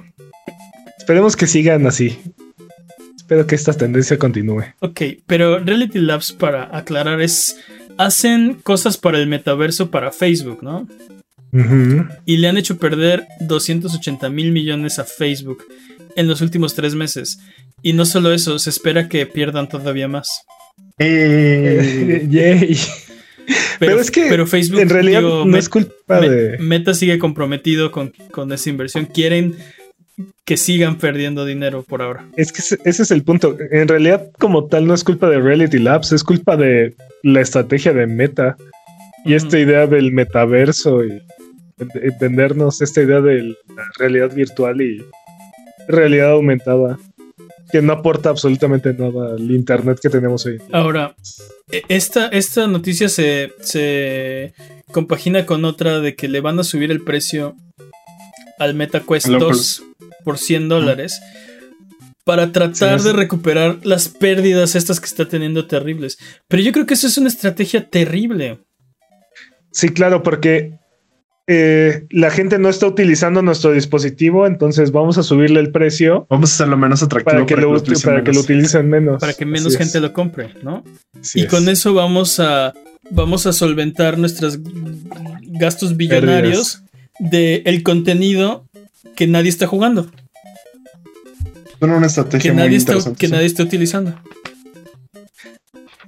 Esperemos que sigan así. Espero que esta tendencia continúe. Ok, pero Reality Labs, para aclarar, es. Hacen cosas para el metaverso para Facebook, ¿no? Y le han hecho perder 280 mil millones a Facebook en los últimos tres meses. Y no solo eso, se espera que pierdan todavía más. Eh, Yay. Pero es que, pero Facebook, en realidad digo, no es culpa de. Meta sigue comprometido con, con esa inversión. Quieren que sigan perdiendo dinero por ahora. Es que ese ese es el punto. En realidad, como tal, no es culpa de Reality Labs, es culpa de la estrategia de Meta y esta idea del metaverso y de- vendernos esta idea de la realidad virtual y realidad aumentada que no aporta absolutamente nada al internet que tenemos hoy. Ahora, e- esta, esta noticia se, se compagina con otra de que le van a subir el precio al MetaQuest Al 2 por 100 dólares para tratar Sí, de recuperar las pérdidas estas que está teniendo terribles. Pero yo creo que eso es una estrategia terrible. Sí, claro, porque eh, la gente no está utilizando nuestro dispositivo, entonces vamos a subirle el precio Vamos a hacerlo menos atractivo para que, lo, utilicen para que lo menos. utilicen menos. Para que menos Así gente es. lo compre, ¿no? Así y es. con eso vamos a vamos a solventar nuestros gastos billonarios de el contenido que nadie está jugando, Suena una estrategia que muy nadie está, interesante. que sí. nadie está utilizando.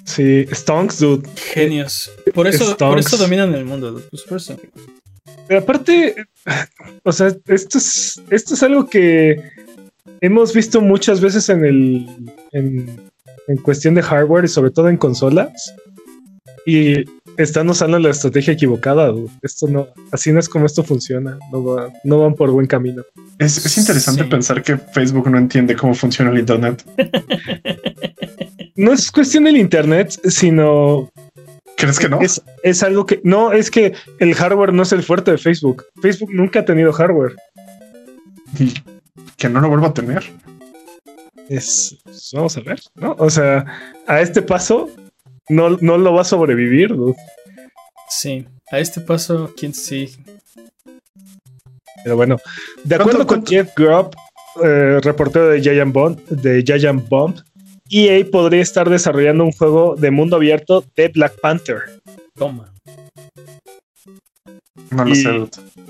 Sí, Stonks, dude. Genios. Por eso, por Stonks. eso dominan el mundo. Pues por eso. Pero aparte, o sea, esto es, esto es algo que hemos visto muchas veces en el en, en cuestión de hardware y sobre todo en consolas. Y están usando la estrategia equivocada. dude. Esto no, así no es como esto funciona. No, va- no van por buen camino. Es, es interesante Sí. pensar que Facebook no entiende cómo funciona el Internet. No es cuestión del internet, sino ¿Crees que no? es, es algo que no es que el hardware no es el fuerte de Facebook. Facebook nunca ha tenido hardware. Y que no lo vuelva a tener. Es, pues, vamos a ver, ¿no? O sea, a este paso no, no lo va a sobrevivir. dude. Sí. A este paso, quién sí. Pero bueno, de ¿Cuánto- acuerdo con? Jeff Grubb, eh, reportero de Giant Bomb, de Giant Bomb, EA podría estar desarrollando un juego de mundo abierto de Black Panther. Toma. No lo Y- sé.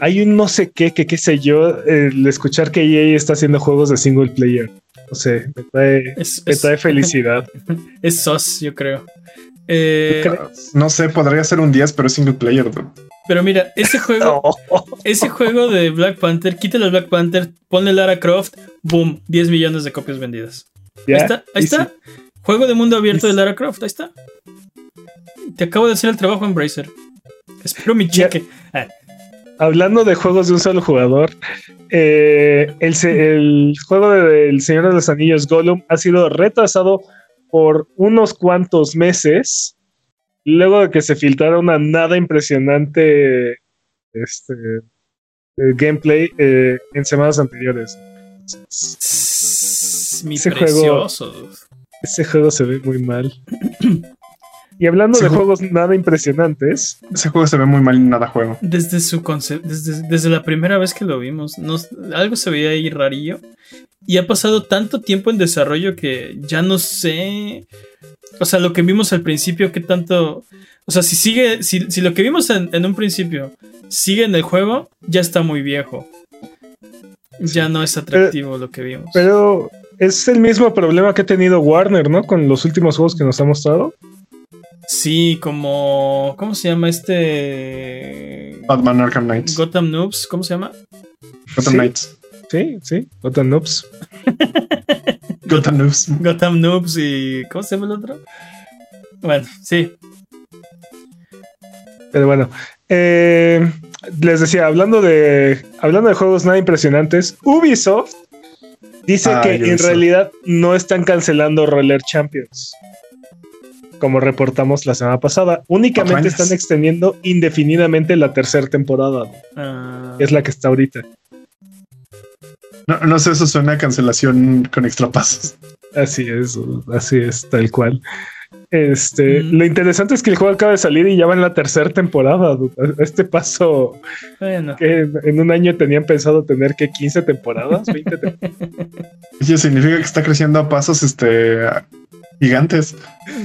Hay un no sé qué, que qué sé yo, el escuchar que EA está haciendo juegos de single player. No sé, me trae, Es, me es, trae felicidad. es sos, yo creo. Eh. No sé, podría ser un 10, pero es single player. dude. pero mira, ese juego, ese juego de Black Panther, quítale a Black Panther, ponle Lara Croft, boom, 10 millones de copias vendidas. Ya, Ahí está, ahí está. sí. Juego de mundo abierto de. Lara Croft, ahí está. Te acabo de hacer el trabajo en Bracer. Espero mi cheque. Ah, Hablando de juegos de un solo jugador, eh, el, juego de El Señor de los Anillos Gollum ha sido retrasado por unos cuantos meses, luego de que se filtrara una nada impresionante este, gameplay eh, en semanas anteriores. Mi Ese juego- precioso. Ese juego se ve muy mal. Y hablando Ese de juego- juegos nada impresionantes, Ese juego se ve muy mal y nada juego. Desde su concepto, desde, desde la primera vez que lo vimos, nos, algo se veía ahí rarillo. Y ha pasado tanto tiempo en desarrollo que ya no sé. O sea, lo que vimos al principio, qué tanto. O sea, si sigue. Si, si lo que vimos en, en un principio sigue en el juego, ya está muy viejo. Ya no es atractivo lo que vimos. pero es el mismo problema que ha tenido Warner, ¿no? Con los últimos juegos que nos ha mostrado. Sí, como. ¿Cómo se llama este. Batman Arkham Knights. Gotham Noobs? ¿Cómo se llama? Gotham Sí. Knights. Sí, sí, Gotham Noobs. Gotham Noobs. Gotham Noobs y. ¿Cómo se llama el otro? Bueno, sí. Pero bueno, eh, les decía, hablando de, hablando de juegos nada impresionantes, Ubisoft dice Ay, que en realidad no están cancelando Roller Champions. Como reportamos la semana pasada, únicamente están extendiendo indefinidamente la tercera temporada, Ah, que es la que está ahorita. No, no sé, eso suena a cancelación con extra pasos. Así es, así es, tal cual. Este, Mm. lo interesante es que el juego acaba de salir y ya va en la tercera temporada. Este paso bueno. que en, un año tenían pensado tener que 15 temporadas, 20 temporadas. Oye, significa que está creciendo a pasos este gigantes.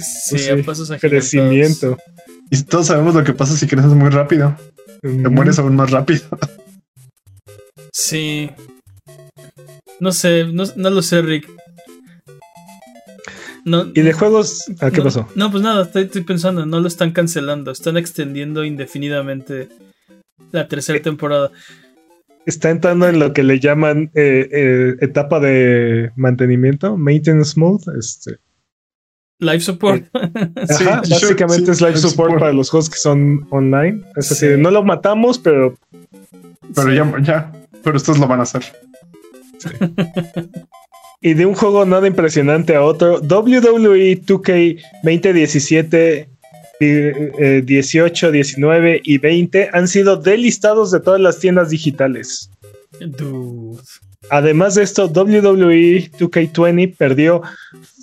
Sí, Sí, a pasos agigantados. crecimiento. Y todos sabemos lo que pasa si creces muy rápido. Te mueres aún más rápido. Sí. No sé, no, no lo sé, Rick. No, Y de juegos, ¿a qué no, pasó? No, pues nada, estoy, estoy pensando, no lo están cancelando, están extendiendo indefinidamente la tercera temporada. Está entrando en lo que le llaman eh, eh, etapa de mantenimiento, maintenance mode. Este. Live support. Sí, Ajá, sure, básicamente sí, es live live support, support. para los juegos que son online. Es así, Sí. de, no lo matamos, pero Pero Sí. ya, ya. Pero estos lo van a hacer. Y de un juego nada impresionante a otro, WWE 2K 2017, eh, eh, 18, 19 y 20 han sido delistados de todas las tiendas digitales. Dude. Además de esto, WWE 2K20 perdió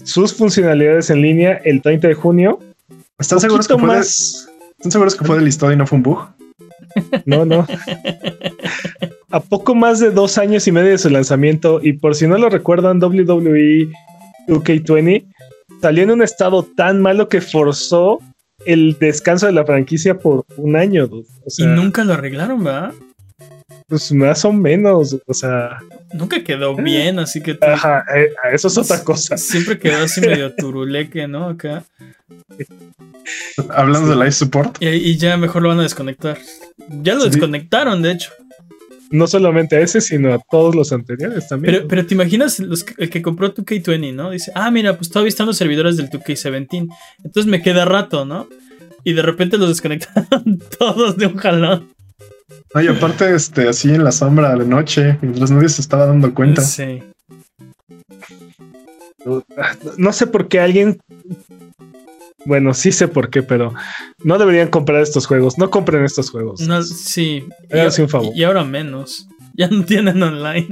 sus funcionalidades en línea el 30 de junio. ¿Están seguros, que fue de-? ¿Están seguros que fue delistado y no fue un bug? No, no. A poco más de dos años y medio de su lanzamiento, y por si no lo recuerdan, WWE 2K20 salió en un estado tan malo que forzó el descanso de la franquicia por un año. O sea, y nunca lo arreglaron, ¿verdad? pues más o menos. O sea, Nunca quedó bien, así que tú- ajá, eh, eso es otra cosa. siempre quedó así medio turuleque, ¿no? Acá. Hablando de live support, Y, y ya mejor lo van a desconectar. Ya lo Sí. desconectaron, de hecho. No solamente a ese, sino a todos los anteriores también. Pero, pero te imaginas los que- el que compró 2K20, ¿no? Dice, ah, mira, pues todavía están los servidores del 2K17. Entonces me queda rato, ¿no? Y de repente los desconectaron todos de un jalón. no, y aparte, este, así en la sombra de noche, mientras nadie se estaba dando cuenta. Sí. no sé por qué alguien. Bueno, sí sé por qué, pero no deberían comprar estos juegos. No compren estos juegos. No, sí. Y, Háganse un favor. y ahora menos. Ya no tienen online.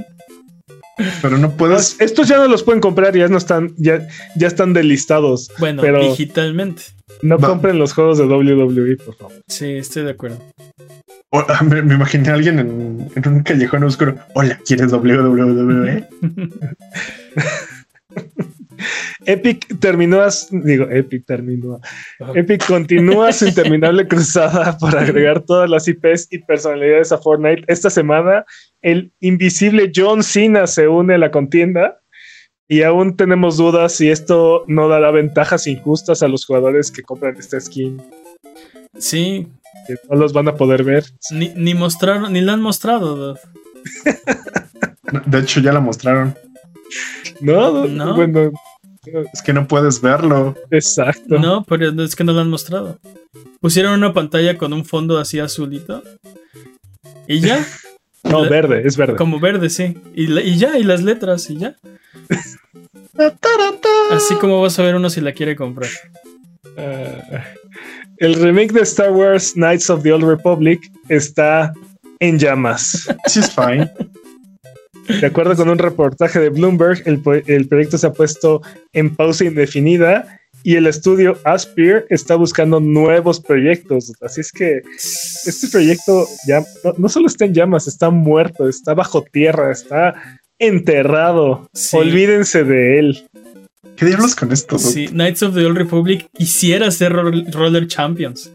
Pero no puedes, Pues, estos ya no los pueden comprar, ya no están, ya, ya están delistados. Bueno, Pero- digitalmente. No Va. compren los juegos de WWE, por favor. Sí, estoy de acuerdo. o- ah, me, me imaginé a alguien en, en un callejón oscuro. Hola, ¿quieres E?". WWE? Epic terminó, digo, Epic terminó. Epic continúa su interminable cruzada por agregar todas las IPs y personalidades a Fortnite. Esta semana, el invisible John Cena se une a la contienda y aún tenemos dudas si esto no dará ventajas injustas a los jugadores que compran esta skin, Sí, que no los van a poder ver. ni, ni mostraron, ni la han mostrado. De hecho, ya la mostraron. No, No. bueno, Es que no puedes verlo. exacto. No, pero es que no lo han mostrado. Pusieron una pantalla con un fondo así azulito. Y ya, No, La- verde, es verde. como verde, sí. Y, la- y ya, y las letras, y ya. Así como vas a ver uno si la quiere comprar. Ah, el remake de Star Wars Knights of the Old Republic está en llamas. Sí, es fine. De acuerdo con un reportaje de Bloomberg, el, proyecto se ha puesto en pausa indefinida y el estudio Aspire está buscando nuevos proyectos. Así es que este proyecto ya no, no solo está en llamas, está muerto, está bajo tierra, está enterrado. Sí. Olvídense de él. ¿Qué diablos con esto? dude? Sí, Knights of the Old Republic quisiera ser ro- Roller Champions.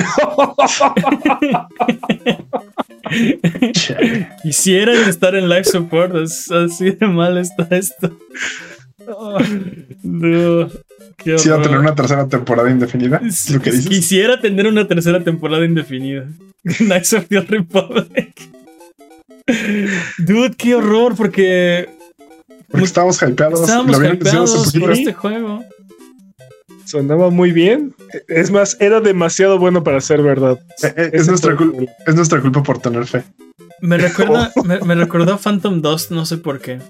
Che. Quisiera estar en live support. así de mal está esto. No, qué Sí, va a horror. tener una tercera temporada indefinida. ¿Es lo que dices? Quisiera tener una tercera temporada indefinida. Knights of the Old Republic. Dude, qué horror, porque Porque estábamos hypeados. estábamos hypeados por este juego. Sonaba muy bien. Es más, era demasiado bueno para ser verdad. Eh, eh, es, nuestra es nuestra culpa por tener fe. Me recuerda, me, me recordó a Phantom Dust, no sé por qué.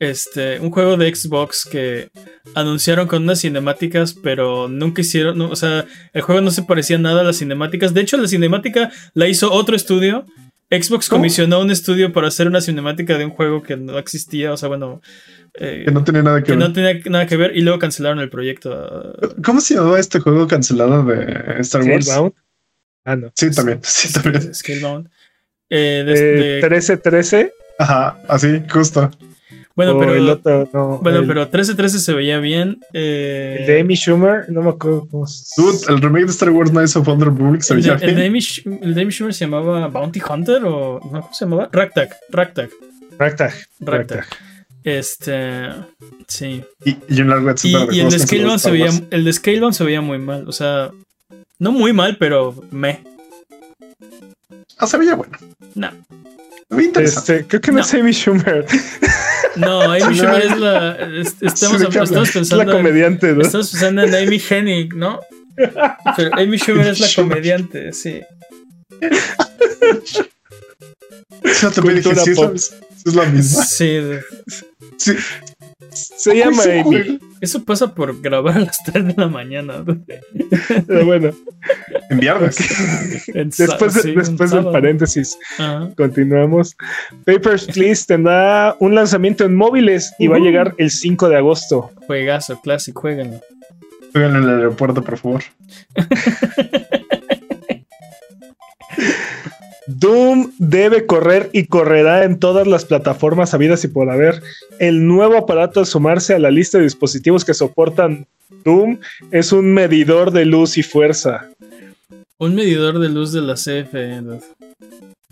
Este, un juego de Xbox que anunciaron con unas cinemáticas, pero nunca hicieron, no, o sea, el juego no se parecía nada a las cinemáticas. De hecho, la cinemática la hizo otro estudio. Xbox ¿Cómo? comisionó un estudio para hacer una cinemática de un juego que no existía, o sea, bueno, eh, Que no tenía nada que que ver. no tenía nada que ver y luego cancelaron el proyecto. ¿Cómo se llamaba este juego cancelado de Star Wars? Scalebound. Ah, no. Sí, también. Sí, también. Scalebound. Eh, de- Eh, de- 1313. Ajá, así, justo. Bueno, pero, el otro, no. bueno, el, pero 1313 se veía bien. eh, el de Amy Schumer, no me acuerdo cómo se Dude, el remake de Star Wars Knights of Old Republic se El de, veía el de bien. Amy, el de Amy Schumer se llamaba Bounty Hunter o no, ¿cómo se llamaba? Ragtag, Ragtag, Ragtag. Ragtag. Este, sí. Y, y un largo Y, el de Scalebound se veía, el de Scalebound se veía muy mal, o sea, no muy mal, pero me, Ah, se veía bueno. no, veía interesante. Este, creo que no, No. es Amy Schumer. no, Amy Schumer es la, es- estamos, Sí, ¿de qué estamos hablas? Es la pensando, en, comediante, ¿no? estamos pensando en Amy Hennig, ¿no? Pero Amy Schumer es la comediante, sí. Yo también dije, sí, es, es la misma. Sí, de- Sí. Se llama Es un Amy. eso pasa por grabar a las 3 de la mañana. Pero bueno, En viernes. Después, sí, después del paréntesis, Ajá. continuamos. Papers, Please tendrá un lanzamiento en móviles y va a llegar el 5 de agosto. Juegazo, Classic, jueguenlo. Jueguen en el aeropuerto, por favor. Doom debe correr y correrá en todas las plataformas habidas y por haber. El nuevo aparato al sumarse a la lista de dispositivos que soportan Doom es un medidor de luz y fuerza. Un medidor de luz de la CFE.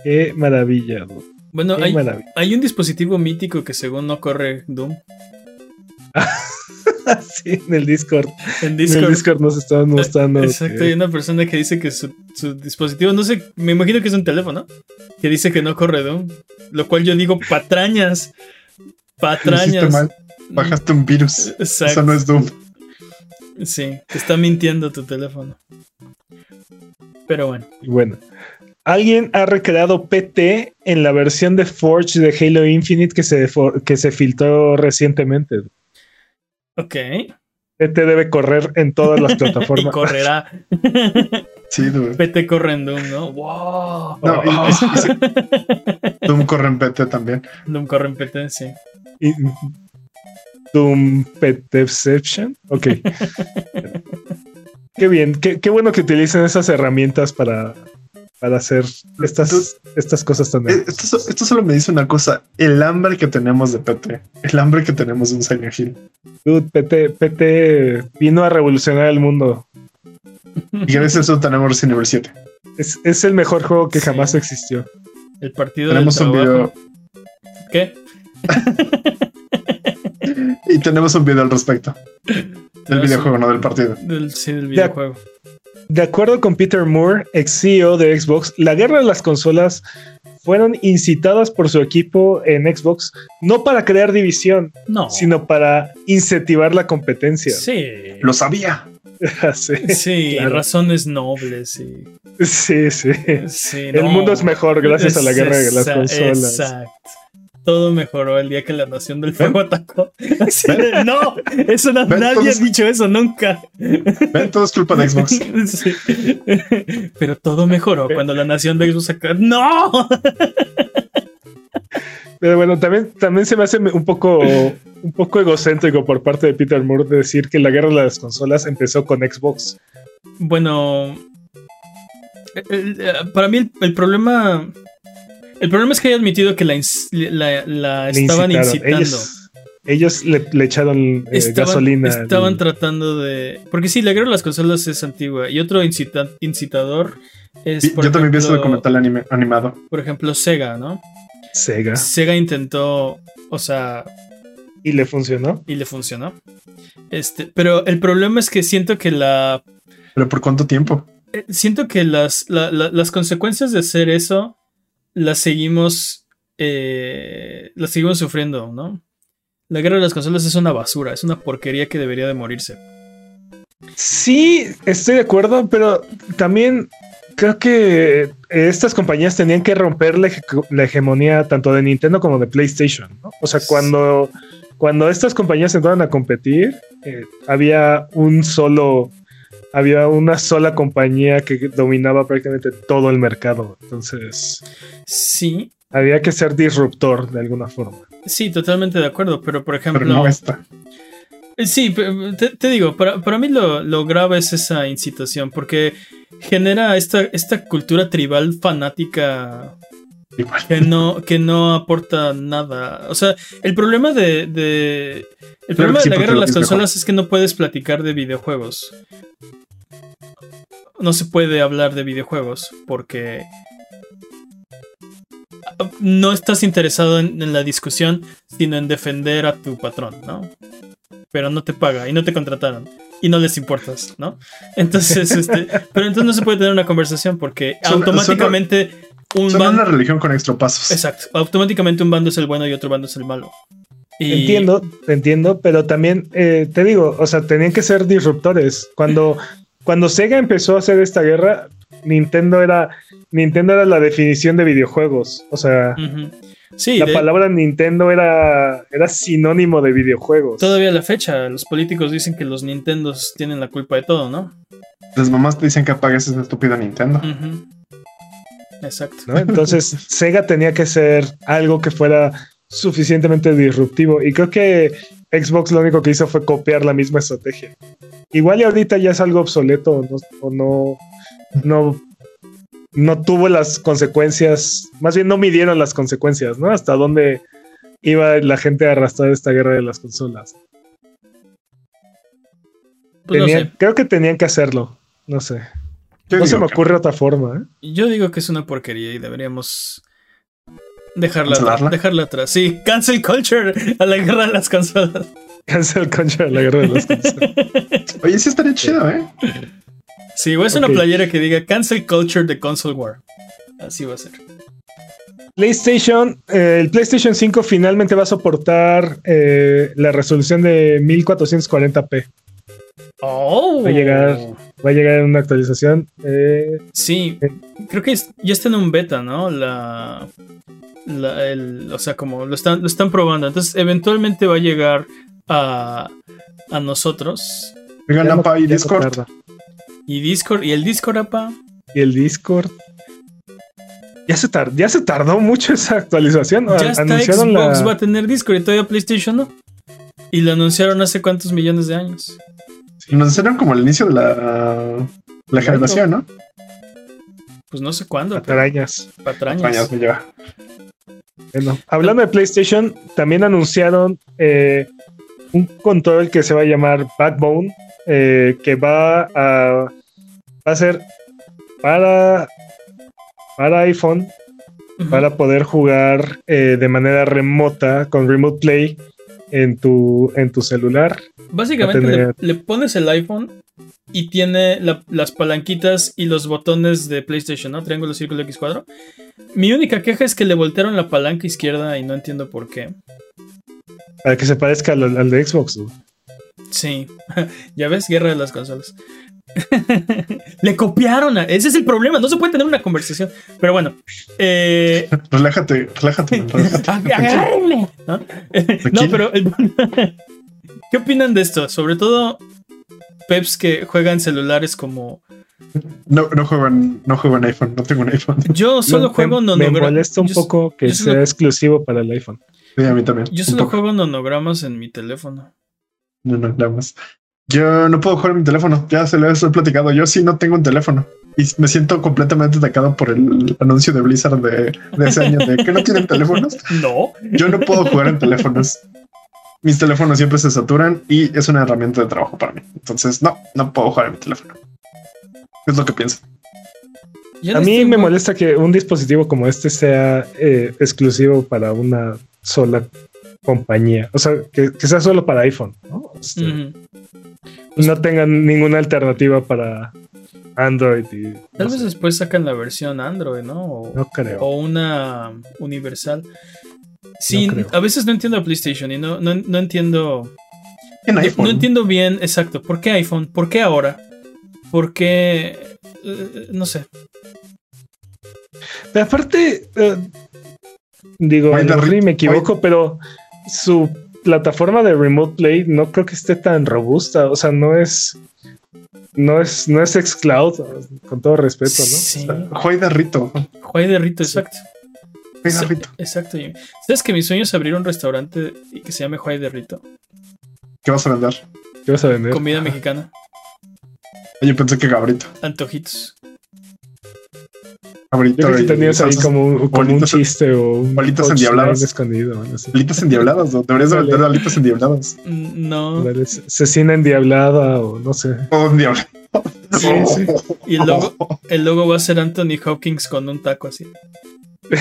Qué maravilla. Bueno, hay, hay, un dispositivo mítico que según no corre Doom. sí, en el Discord. En Discord, el Discord nos estaban mostrando. Exacto, hay una persona que dice que su, dispositivo, no sé, me imagino que es un teléfono, que dice que no corre Doom. Lo cual yo digo, patrañas. Patrañas. Mal. Bajaste un virus. Exacto. Eso no es Doom. Sí, te está mintiendo tu teléfono. Pero bueno. Bueno. Alguien ha recreado PT en la versión de Forge de Halo Infinite que se, que se filtró recientemente. Ok. PT debe correr en todas las plataformas. y correrá. sí, dude. PT corre en Doom, ¿no? ¡Wow! No, Doom corre en PT también. Doom corre en PT, sí. Doom PTception. Ok. qué bien, qué, qué bueno que utilicen esas herramientas para para hacer estas, estas cosas también. Eh, esto, esto, solo me dice una cosa: el hambre que tenemos de PT, el hambre que tenemos de un Silent Hill. Dude, PT, PT vino a revolucionar el mundo. Y gracias a eso tenemos Resident Evil 7. Es, es el mejor juego que jamás existió. El partido Tenemos un video. ¿Qué? y tenemos un video al respecto. Del videojuego, no del partido. sí, del videojuego. De acuerdo con Peter Moore, ex CEO de Xbox, la guerra de las consolas fueron incitadas por su equipo en Xbox no para crear división, sino para incentivar la competencia. Sí. Lo sabía. sí, razones nobles. Sí, sí. El mundo es mejor gracias a la guerra de las consolas. Exacto todo mejoró el día que la Nación del Fuego atacó. no, eso nadie ha dicho eso nunca. Ven, todo es culpa de Xbox. Pero todo mejoró cuando la Nación de Xbox atacó. ¡No! Pero bueno, también, también se me hace un poco, un poco egocéntrico por parte de Peter Moore decir que la guerra de las consolas empezó con Xbox. Bueno, para mí el problema el problema es que haya admitido que la, estaban incitando. Ellos, le, echaron eh, gasolina. Estaban tratando de. Porque sí, la guerra de las consolas es antigua. Y otro incitador es. Yo también vi ese documental animado. Por ejemplo, Sega, ¿no? Sega. Sega intentó. O sea. Y le funcionó. Y le funcionó. Este, pero el problema es que siento que la. ¿Pero por cuánto tiempo? Eh, siento que las, las consecuencias de hacer eso las seguimos, eh, las seguimos sufriendo, ¿no? La guerra de las consolas es una basura, es una porquería que debería de morirse. Sí, estoy de acuerdo, pero también creo que estas compañías tenían que romper la, hegemonía tanto de Nintendo como de PlayStation. ¿no? O sea, cuando, cuando estas compañías entraron a competir, eh, había un solo había una sola compañía que dominaba prácticamente todo el mercado. Entonces, sí. Había que ser disruptor de alguna forma. Sí, totalmente de acuerdo, pero por ejemplo... no está. Sí, te, digo, para, para mí lo, lo, grave es esa incitación, porque genera esta, esta cultura tribal fanática que no, que no aporta nada. O sea, el problema de. el problema de la guerra de las consolas es que no puedes platicar de videojuegos no se puede hablar de videojuegos porque no estás interesado en, la discusión, sino en defender a tu patrón, ¿no? Pero no te paga y no te contrataron y no les importas, ¿no? Entonces, este, pero entonces no se puede tener una conversación porque automáticamente un bando, una religión con extropasos. Exacto, automáticamente un bando es el bueno y otro bando es el malo. Entiendo, entiendo, pero también eh, te digo, o sea, tenían que ser disruptores. Cuando cuando Sega empezó a hacer esta guerra, Nintendo era Nintendo era la definición de videojuegos. O sea, sí, la palabra Nintendo era, era sinónimo de videojuegos. Todavía a la fecha, los políticos dicen que los Nintendos tienen la culpa de todo, ¿no? Las mamás te dicen que apagues esa estúpida Nintendo. Exacto. Entonces, Sega tenía que ser algo que fuera suficientemente disruptivo. Y creo que Xbox lo único que hizo fue copiar la misma estrategia. Igual y ahorita ya es algo obsoleto o no, no, no tuvo las consecuencias, más bien no midieron las consecuencias, ¿no? Hasta dónde iba la gente a arrastrar esta guerra de las consolas. Pues no sé. Creo que tenían que hacerlo, no sé. Yo no se me que- ocurre otra forma, ¿eh? Yo digo que es una porquería y deberíamos dejarla, ¿Cancelarla? dejarla atrás. Sí, cancel culture a la guerra de las consolas. Cancel contra la guerra de las consolas. Oye, sí estaría chido, ¿eh? Sí, voy a hacer una playera que diga cancel culture de console war. Así va a ser. PlayStation, eh, el PlayStation 5 finalmente va a soportar eh, la resolución de 1440p. Oh. Va a llegar. Va a llegar en una actualización. eh, Sí, creo que es- ya está en un beta, ¿no? La, la- el- o sea, como lo están, lo están probando. Entonces, eventualmente va a llegar a, a nosotros. Oigan, APA y Discord. tarda. Y Discord, y el Discord, apa. y el Discord. Ya se, tar- ya se tardó mucho esa actualización. Ya está Anunciaron Xbox la- va a tener Discord y todavía PlayStation no. Y lo anunciaron hace cuántos millones de años. Nos hicieron como el inicio de la, la generación, ¿no? Pues no sé cuándo, pero Patarañas. patrañas. Años me lleva. Bueno, hablando de PlayStation, también anunciaron eh, un control que se va a llamar Backbone, eh, que va a, va a ser para, para iPhone, para poder jugar eh, de manera remota con Remote Play en tu, en tu celular. Básicamente tener- le pones el iPhone y tiene la- las palanquitas y los botones de PlayStation, ¿no? Triángulo, círculo, X cuadro. Mi única queja es que le voltearon la palanca izquierda y no entiendo por qué. Para que se parezca al, al de Xbox. ¿no? Sí, ya ves, guerra de las consolas. le copiaron. a- Ese es el problema, no se puede tener una conversación. Pero bueno, eh, Relájate, relájate. relájate. Agárrenme. ¿no? No, pero ¿qué opinan de esto? Sobre todo peps que juegan celulares como No, no juego en, no juego en iPhone, no tengo un iPhone. yo solo Me- juego me, nonogra- molesta un yo- poco que yo sea solo- exclusivo para el iPhone. Sí, a mí también. Yo solo juego nonogramas en mi teléfono. No, no, nada más. Yo no puedo jugar en mi teléfono. Ya se lo he platicado. Yo sí no tengo un teléfono. Y me siento completamente atacado por el anuncio de Blizzard de, de ese año de que no tienen teléfonos. No. Yo no puedo jugar en teléfonos. Mis teléfonos siempre se saturan y es una herramienta de trabajo para mí. Entonces, no, no puedo jugar en mi teléfono. Es lo que pienso. A mí este me mo- molesta que un dispositivo como este sea eh, exclusivo para una sola compañía. O sea, que, que sea solo para iPhone. ¿no? Este, no tengan ninguna alternativa para Android. Y, Tal no, vez sé, después sacan la versión Android, ¿no? O, no creo. o una universal. Sí, No a veces no entiendo a PlayStation y no, no, no entiendo. En No, iPhone. no entiendo bien, exacto. ¿Por qué iPhone? ¿Por qué ahora? ¿Por qué? eh, no sé. Pero aparte, eh, digo, me equivoco, pero su plataforma de Remote Play no creo que esté tan robusta. O sea, no es. No es, no es xCloud, con todo respeto, ¿no? Sí. Juega de Rito. Juay de Rito, exacto. Rito. Exacto. Jimmy. ¿Sabes que mi sueño es abrir un restaurante y que se llame Juay de Rito? ¿Qué vas a vender? ¿Qué vas a vender? Comida mexicana. Yo pensé que Gabrito. Antojitos. Gabrito. Yo creo que y tenías ahí como, un- como un bolitas- chiste o un bolitas endiabladas. escondido. o algo así. Alitas endiabladas, ¿no? Deberías de vender alitas endiabladas. Mm, No. Dale, Cecina endiablada o no sé. O endiablado. Sí, sí. Y el logo, el logo va a ser Anthony Hopkins con un taco así.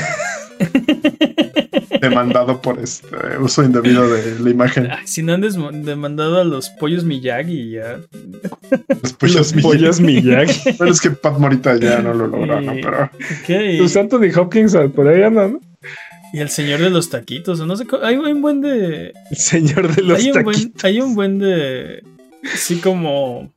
Demandado por este uso indebido de la imagen. Ay, si no han demandado a los pollos Miyagi ya. Los pollos Los pollos Miyagi. Pero es que Pat Morita ya no lo logró, ¿no? Pero Ok, y- Pues Anthony Hopkins por ahí anda, ¿no? Y el señor de los taquitos, o no sé, hay un buen de. El señor de los hay, un buen, taquitos. hay un buen de. Sí, como.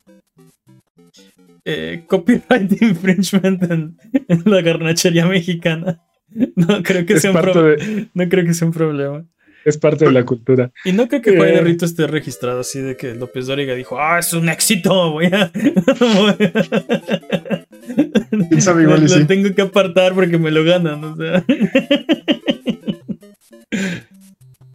eh, copyright infringement en, en la garnachería mexicana. No creo que Es sea un de, no creo que sea un problema. es parte de la cultura. Y no creo que Juan Eh. de Rito esté registrado así de que López Dóriga dijo, ah, es un éxito, voy a... sabe, igual y lo sí. tengo que apartar porque me lo ganan, o sea.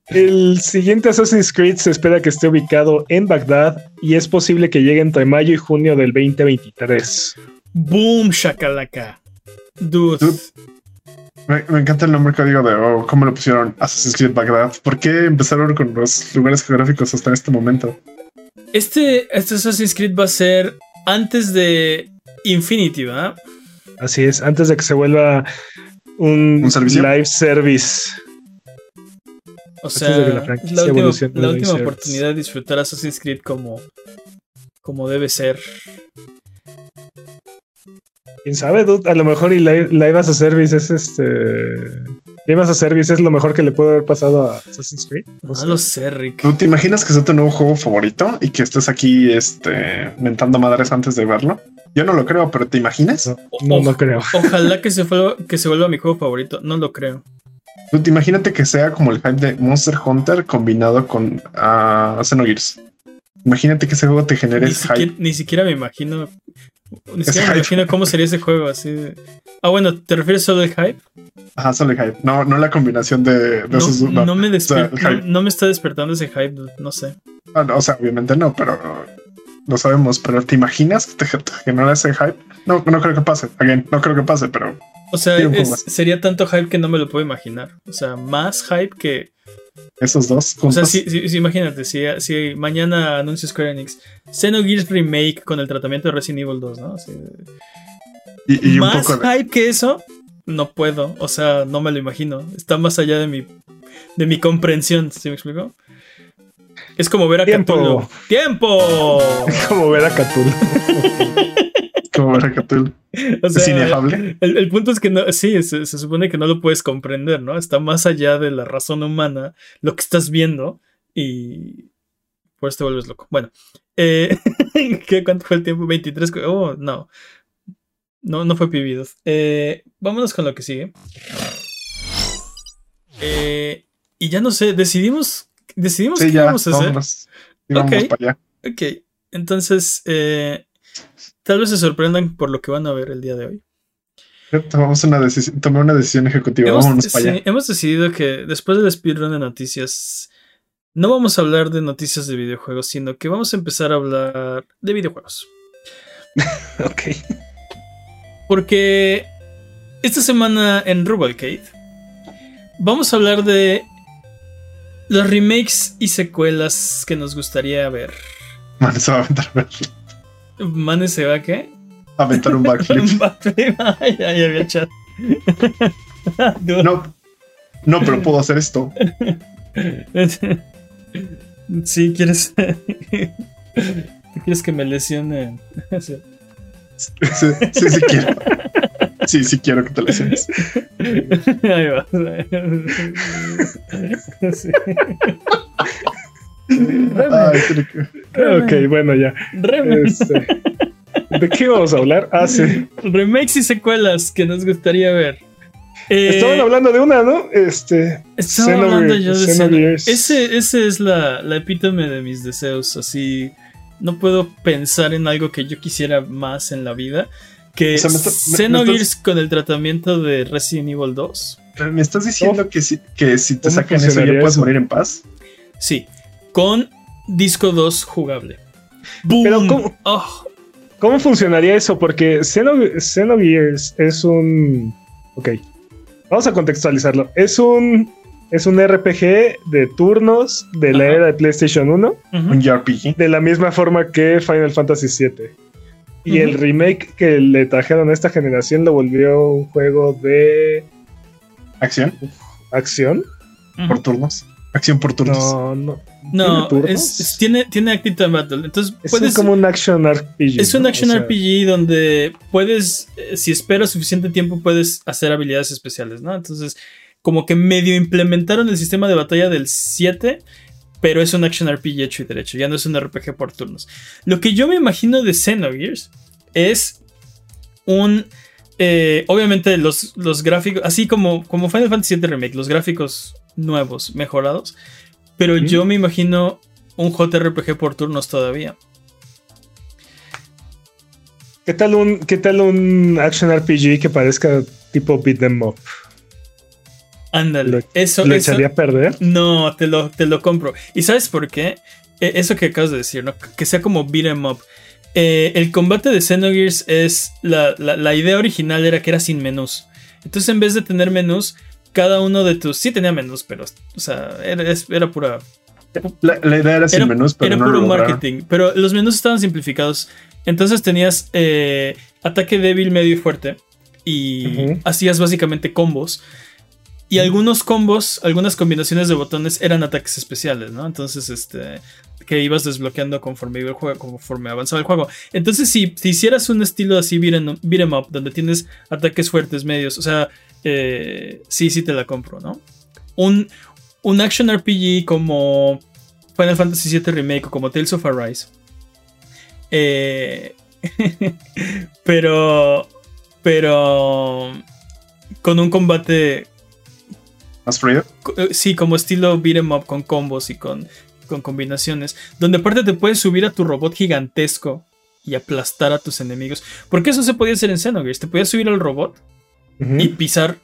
El siguiente Assassin's Creed se espera que esté ubicado en Bagdad y es posible que llegue entre mayo y junio del 2023. Boom, shakalaka. Dude. Dude. Me, me encanta el nombre código de oh, cómo lo pusieron Assassin's Creed Baghdad. ¿Por qué empezaron con los lugares geográficos hasta este momento? Este, este Assassin's Creed va a ser antes de Infinity, ¿verdad? Así es, antes de que se vuelva un, ¿Un servicio? live service. O sea, la última, la última oportunidad de disfrutar Assassin's Creed como, como debe ser. Quién sabe, dude, a lo mejor y live, live as a service es este. Live as a service es lo mejor que le puede haber pasado a Assassin's Creed. No No sé. lo sé, Rick. ¿Tú te imaginas que sea tu nuevo juego favorito y que estés aquí este, mentando madres antes de verlo? Yo no lo creo, pero ¿te imaginas? No, no, no creo. Ojalá que se, vuelva, que se vuelva mi juego favorito. No lo creo. Tú te imagínate que sea como el hype de Monster Hunter combinado con uh, Xenogears. Imagínate que ese juego te genere Ni siquiera, hype. ni siquiera me imagino. Ni siquiera me hype. imagino cómo sería ese juego así. de- Ah, bueno, ¿te refieres solo al hype? Ajá, solo el hype. No, no la combinación de, de No, esos. No, no me o sea, no, no me está despertando ese hype, no sé. Ah, no, o sea, obviamente no, pero lo sabemos. Pero ¿te imaginas que te, te genera ese hype? No, no creo que pase. Again, no creo que pase, pero O sea, es- sería tanto hype que no me lo puedo imaginar. O sea, más hype que. esos dos O sea, sí, sí, sí, imagínate, si, si mañana anuncia Square Enix Xenogears Remake con el tratamiento de Resident Evil 2, ¿no? Y, un más poco de, hype que eso, no puedo. O sea, no me lo imagino. Está más allá de mi, de mi comprensión, ¿sí me explico? Es como ver a Tiempo. Cthulhu. ¡Tiempo! Como ver a Cthulhu. como Es inefable. el, el punto es que no, sí, se, se supone que no lo puedes comprender, ¿no? Está más allá de la razón humana lo que estás viendo y por eso te vuelves loco. Bueno, eh, ¿qué, ¿cuánto fue el tiempo? 23. co- Oh, no. No, no fue pibidos. Eh, vámonos con lo que sigue. Eh, y ya no sé, decidimos, decidimos Sí, qué ya, vamos a hacer. vámonos. Ok. para allá. Ok, entonces, eh, tal vez se sorprendan por lo que van a ver el día de hoy. Tomamos una decisión, tomé una decisión ejecutiva. Hemos, Vámonos para sí, allá. hemos decidido que después del speedrun de noticias, no vamos a hablar de noticias de videojuegos, sino que vamos a empezar a hablar de videojuegos. ok. Porque esta semana en Rubalcade vamos a hablar de los remakes y secuelas que nos gustaría ver. Man, se va a aventar, Mane se va, ¿qué? aventar un backflip. Mbappé, ay, ay, había chat. Dude. no, no, pero puedo hacer esto. Sí, quieres. ¿Quieres que me lesione? Sí. Sí, sí, sí quiero. Sí, sí quiero que te lesiones. Ahí va. Sí. Ay, Ok, bueno, ya. Este, ¿De qué vamos a hablar? Ah, sí. Remakes y secuelas que nos gustaría ver. Eh, Estaban hablando de una, ¿no? Este. Estaba hablando yo de Xenogears. Ese, ese es la, la epítome de mis deseos. Así, no puedo pensar en algo que yo quisiera más en la vida que O sea, está- Xenogears con el tratamiento de Resident Evil 2. ¿Me estás diciendo que si, que si te ¿Cómo sacan eso ya puedes morir en paz? Sí, con disco 2 jugable. ¡Boom! Pero, ¿cómo? Oh, ¿Cómo funcionaría eso? Porque Xeno- Xenogears es un. Ok. Vamos a contextualizarlo. Es un. Es un RPG de turnos de la Ajá. era de PlayStation 1. ujú. Un JRPG. De la misma forma que Final Fantasy VII. Y el remake que le trajeron a esta generación lo volvió un juego de Acción acción. Por turnos. Acción por turnos. No, no. No, ¿Tiene es, es- tiene, tiene Active Time Battle. Entonces, Es puedes, como un action RPG. Es un ¿no? action O sea, RPG donde puedes, eh, si esperas suficiente tiempo, puedes hacer habilidades especiales, ¿no? Entonces, como que medio implementaron el sistema de batalla del 7, pero es un action RPG hecho y derecho, ya no es un RPG por turnos. Lo que yo me imagino de Xenogears es un... eh, obviamente los, los gráficos, así como, como Final Fantasy VII Remake, los gráficos nuevos, mejorados, pero yo me imagino un JRPG por turnos todavía. ¿Qué tal un, qué tal un action RPG que parezca tipo beat them up? Ándale, Lo- eso, ¿Lo eso- echaría a perder? No, te lo, te lo compro. ¿Y sabes por qué? E- Eso que acabas de decir, ¿no? Que sea como beat 'em up. eh, el combate de Xenogears es. La, la, la idea original era que era sin menús. Entonces, en vez de tener menús, cada uno de tus. Sí tenía menús, pero. O sea, era, era pura. La, la idea era sin Era, menús, pero era no puro lo marketing. Pero los menús estaban simplificados. Entonces tenías eh, ataque débil, medio y fuerte. Y Ujú. hacías básicamente combos. Y algunos combos, algunas combinaciones de botones eran ataques especiales, ¿no? Entonces, este. Que ibas desbloqueando conforme iba el juego, conforme avanzaba el juego. Entonces, si, si hicieras un estilo así beat'em beat 'em up, donde tienes ataques fuertes, medios, o sea, eh, sí, sí te la compro, ¿no? Un, un action RPG como Final Fantasy VII Remake o como Tales of Arise. Eh, pero. Pero. Con un combate. Más frío. co- eh, Sí, como estilo beat 'em up con combos y con, con combinaciones. Donde aparte te puedes subir a tu robot gigantesco y aplastar a tus enemigos. Porque eso se podía hacer en Xenogears. Te podías subir al robot Y pisar.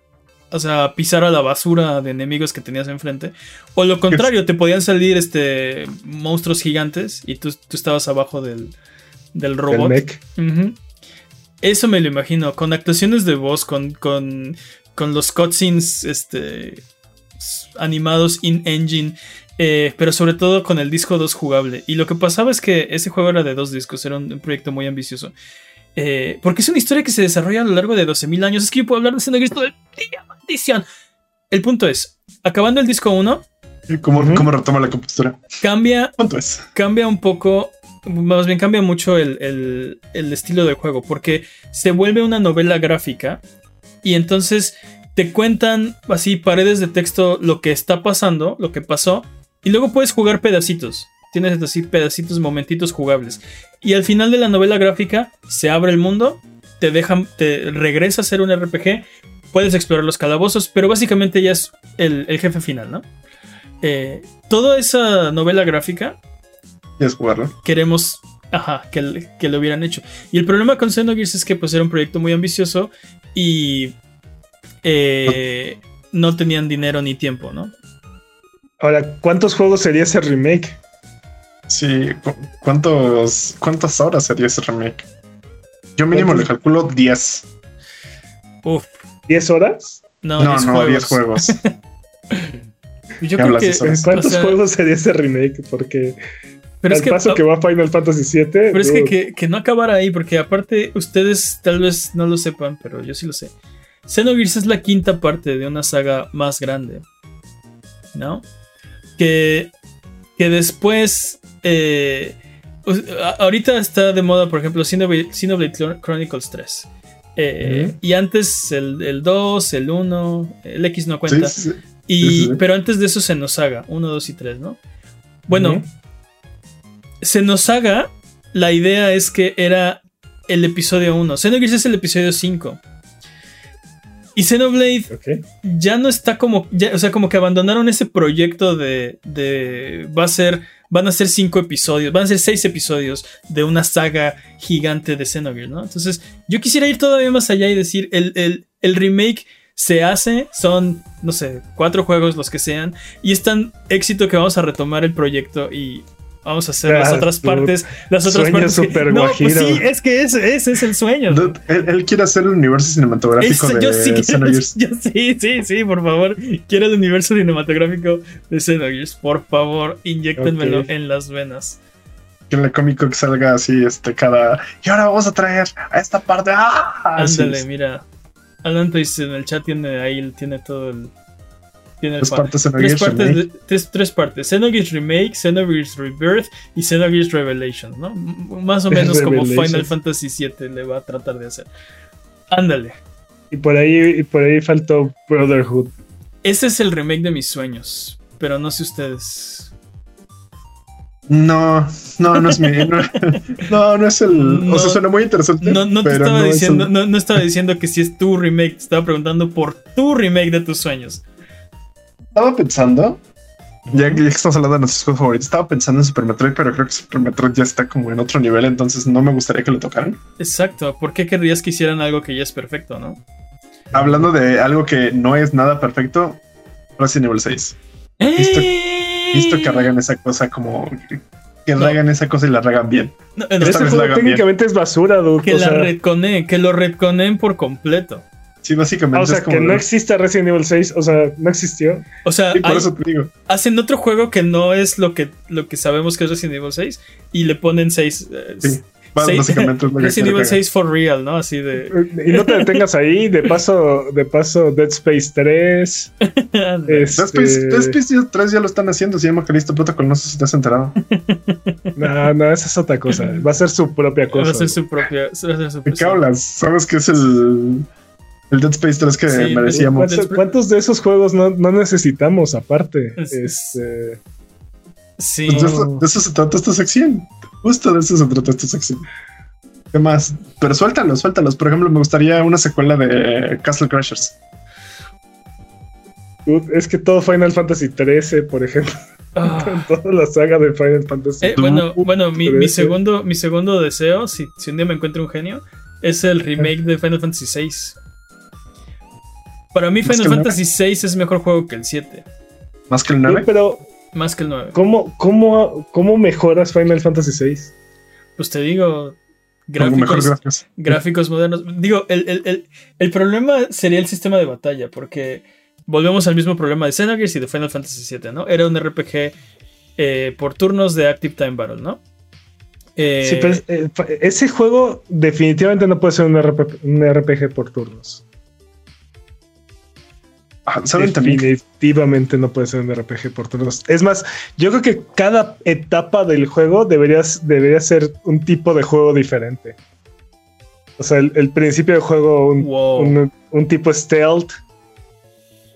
O sea, pisar a la basura de enemigos que tenías enfrente. O lo contrario, te podían salir este monstruos gigantes y tú, tú estabas abajo del, del El robot. Eso me lo imagino, con actuaciones de voz, con, con, con los cutscenes este, animados in-engine, eh, pero sobre todo con el disco 2 jugable. Y lo que pasaba es que ese juego era de dos discos, era un, un proyecto muy ambicioso. Eh, porque es una historia que se desarrolla a lo largo de 12.000 años. Es que yo puedo hablar de Xenogears todo el día, maldición. El punto es, acabando el disco 1, ¿Cómo, Ujú. ¿Cómo retoma la compostura? cambia ¿Cuánto es? cambia un poco, más bien cambia mucho el, el- el estilo del juego, porque se vuelve una novela gráfica y entonces te cuentan así paredes de texto lo que está pasando, lo que pasó, y luego puedes jugar pedacitos. Tienes así pedacitos, momentitos jugables. Y al final de la novela gráfica se abre el mundo, te dejan, te regresa a ser un RPG, puedes explorar los calabozos, pero básicamente ya es el, el jefe final, ¿no? Eh, toda esa novela gráfica queremos ajá, que, que lo hubieran hecho. Y el problema con Xenogears es que pues era un proyecto muy ambicioso y eh, no tenían dinero ni tiempo, ¿no? Ahora, ¿cuántos juegos sería ese remake? Sí. cu- ¿Cuántos, ¿Cuántas horas sería ese remake? Yo mínimo le calculo 10. Uf, ¿10 horas? no, No, 10 no, juegos. 10 juegos. Yo ¿Qué creo que, cuántos o sea, juegos sería ese remake? Porque pero es al que, paso que va Final Fantasy VII. pero es que, que no acabara ahí, porque aparte ustedes tal vez no lo sepan, pero yo sí lo sé. Xenogears es la quinta parte de una saga más grande, ¿no? Que, que después, eh, pues, ahorita está de moda, por ejemplo, Xenoblade, Xenoblade Chron- Chronicles 3. Eh, Ujú. Y antes el, el 2, el 1, el X no cuenta. sí, sí. Y, Sí. Pero antes de eso Xenosaga, 1, 2 y 3, ¿no? Bueno, Ujú. Xenosaga, la idea es que era el episodio 1. Xenogears es el episodio 5. Y Xenoblade ya no está como. ya- o sea, como que abandonaron ese proyecto de. de va a ser. Van a ser cinco episodios. Van a ser seis episodios de una saga gigante de Xenogears, ¿no? Entonces, yo quisiera ir todavía más allá y decir: el, el- el remake se hace. Son, no sé, cuatro juegos, los que sean. Y es tan éxito que vamos a retomar el proyecto y. Vamos a hacer las Ah, otras dude. partes. Las otras Sueño partes. que- no, pues sí, es que ese, ese es el sueño. Dude, él, él quiere hacer el universo cinematográfico Eso, de yo sí Xenogears. yo sí, sí, sí, por favor. Quiero el universo cinematográfico de Xenogears. Por favor, inyectenmelo Ok. en las venas. Que en la cómico que salga así, este, cada. Y ahora vamos a traer a esta parte. ¡Ah! Ándale, mira. Alan dice en el chat tiene ahí, tiene todo el. Tiene Tres partes Tres partes, remake. de- tres, tres partes: Xenogears Remake, Xenogears Rebirth y Xenogears Revelations, ¿no? Más o menos como. Final Fantasy VII le va a tratar de hacer. Ándale. Y por ahí, y por ahí faltó Brotherhood. Ese es el remake de mis sueños. Pero no sé ustedes. No, no, no es mi. No, no, no es el. No. o sea, suena muy interesante. No, no te estaba es diciendo, el- no, no estaba diciendo que si es tu remake, te estaba preguntando por tu remake de tus sueños. Estaba pensando. Ya que ya que estamos hablando de nuestros juegos favoritos, estaba pensando en Super Metroid, pero creo que Super Metroid ya está como en otro nivel, entonces no me gustaría que lo tocaran. Exacto, ¿por qué querrías que hicieran algo que ya es perfecto, no? Hablando de algo que no es nada perfecto, Resident Evil 6. Visto- ¡Eh! Visto que arreglan esa cosa como que No. regan esa cosa y la regan bien. No, no, la juego bien. técnicamente es basura, dude. que o la sea, retconeen, que lo retconeen por completo. Sí, ah, básicamente o sea, es como. que no exista Resident Evil 6, o sea, no existió. O sea, Sí, por hay- eso te digo. hacen otro juego que no es lo que, lo que sabemos que es Resident Evil 6 y le ponen 6. Sí. Ba- Seis- Básicamente es lo que Resident Evil que hagan. 6 for real, ¿no? Así de. Y no te detengas ahí, de paso, de paso Dead Space 3. Dead este, Space, Dead Space 3 ya lo están haciendo, se llama Callisto Protocol, no sé si te has enterado. No, no, esa es otra cosa. Va a ser su propia cosa. Va a ser su propia. va a ser su ¿De qué hablas? ¿Sabes qué es el, el Dead Space 3 que Sí, merecíamos? ¿Cuántos, de esos juegos no, no necesitamos aparte? Es- Este, Sí. Pues de, eso, de eso se trata esta sección. Justo de eso se trata esta sección. ¿Qué más? Pero suéltalos, suéltalos. Por ejemplo, me gustaría una secuela de Castle Crashers. es que todo Final Fantasy 13, por ejemplo, Ah. toda la saga de Final Fantasy. Eh, bueno, bueno mi, segundo, mi segundo deseo, si, si un día me encuentro un genio, es el remake de Final Fantasy VI. Para mí, ¿Más que Final Fantasy VI es mejor juego que el 7, Más que el Dude, 9. pero, más que el 9. ¿cómo, cómo, ¿cómo mejoras Final Fantasy 6? Pues te digo, gráficos, gráficos. modernos. Digo, el, el- el- el problema sería el sistema de batalla, porque volvemos al mismo problema de Xenogears y de Final Fantasy VII, ¿no? Era un RPG eh, por turnos de Active Time Battle, ¿no? Eh, Sí, pero eh, fa- ese juego definitivamente no puede ser un RPG, un RPG por turnos. Ah, ¿Saben también? Definitivamente no puede ser un RPG por turnos. Es más, yo creo que cada etapa del juego debería, debería ser un tipo de juego diferente. O sea, el, el principio del juego, un, Wow. un- un tipo stealth.